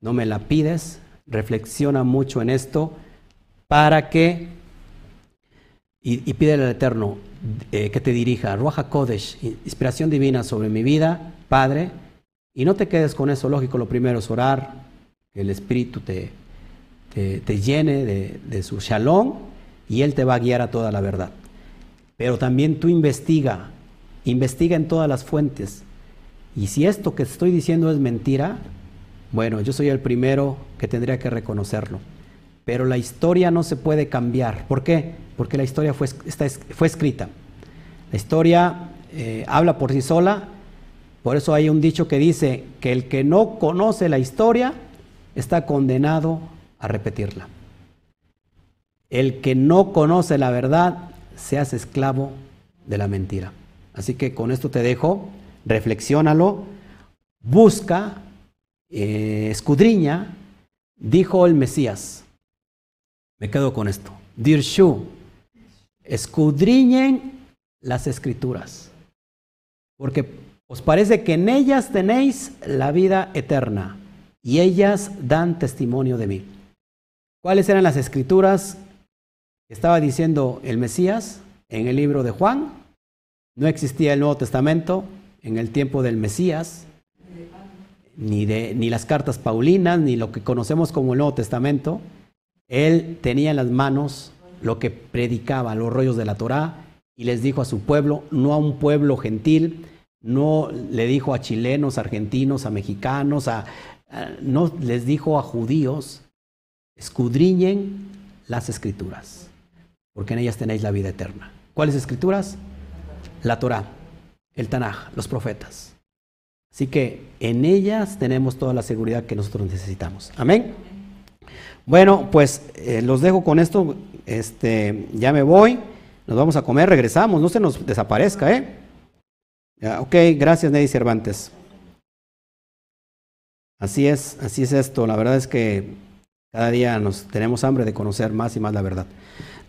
No me la pides reflexiona mucho en esto para que, y, pídele al Eterno eh, que te dirija, Ruaja Kodesh, inspiración divina sobre mi vida, Padre, y no te quedes con eso, lógico, lo primero es orar, que el Espíritu te, te, llene de, de su shalom y Él te va a guiar a toda la verdad. Pero también tú investiga, investiga en todas las fuentes. Y si esto que estoy diciendo es mentira, bueno, yo soy el primero que tendría que reconocerlo. Pero la historia no se puede cambiar. ¿Por qué? Porque la historia fue, escrita. La historia eh, habla por sí sola. Por eso hay un dicho que dice que el que no conoce la historia está condenado a repetirla. El que no conoce la verdad se hace esclavo de la mentira. Así que con esto te dejo, reflexiónalo, busca eh, escudriña, dijo el Mesías. Me quedo con esto. Dirshu, escudriñen las escrituras, porque os parece que en ellas tenéis la vida eterna y ellas dan testimonio de mí. ¿Cuáles eran las escrituras que estaba diciendo el Mesías en el libro de Juan? No existía el Nuevo Testamento en el tiempo del Mesías ni, de, ni las cartas paulinas, ni lo que conocemos como el Nuevo Testamento. Él tenía en las manos lo que predicaba, los rollos de la Torá, y les dijo a su pueblo, no a un pueblo gentil, no le dijo a chilenos, argentinos, a mexicanos, a, no les dijo a judíos, escudriñen las escrituras, porque en ellas tenéis la vida eterna. ¿Cuáles escrituras? La Torá, el Tanaj, los profetas. Así que en ellas tenemos toda la seguridad que nosotros necesitamos. Amén. Bueno, pues eh, los dejo con esto. Este, ya me voy. Nos vamos a comer, regresamos. No se nos desaparezca, ¿eh? ok, gracias, Neddy Cervantes. Así es, así es esto. La verdad es que cada día nos tenemos hambre de conocer más y más la verdad.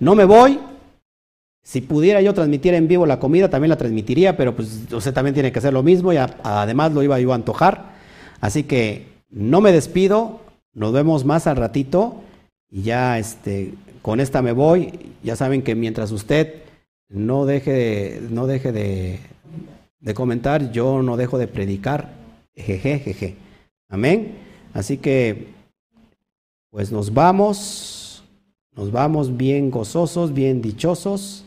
No me voy, si pudiera yo transmitir en vivo la comida, también la transmitiría, pero pues usted también tiene que hacer lo mismo y además lo iba yo a antojar. Así que no me despido, nos vemos más al ratito y ya este, con esta me voy. Ya saben que mientras usted no deje de, no deje de, de comentar, yo no dejo de predicar. Jeje, jeje. Amén. Así que, pues nos vamos, nos vamos bien gozosos, bien dichosos.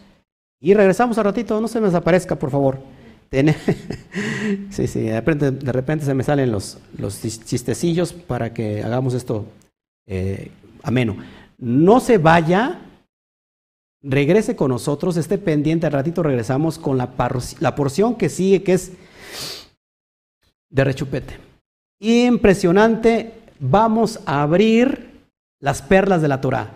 Y regresamos al ratito, no se me desaparezca, por favor. sí, sí, de repente, se me salen los, los chistecillos para que hagamos esto eh, ameno. No se vaya, regrese con nosotros, esté pendiente, al ratito regresamos con la, la porción que sigue, que es de rechupete. Impresionante, vamos a abrir las perlas de la Torah.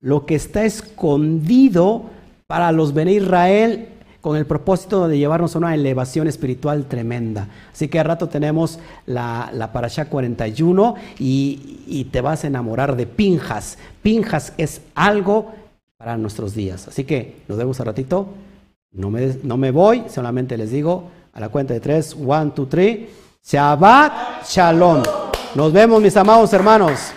Lo que está escondido para los Bene Israel con el propósito de llevarnos a una elevación espiritual tremenda. Así que a rato tenemos la, la Parashá 41 y, y te vas a enamorar de Pinjas. Pinjas es algo para nuestros días. Así que nos vemos a ratito. No me, no me voy, solamente les digo a la cuenta de tres, one, two, three, Shabbat Shalom. Nos vemos mis amados hermanos.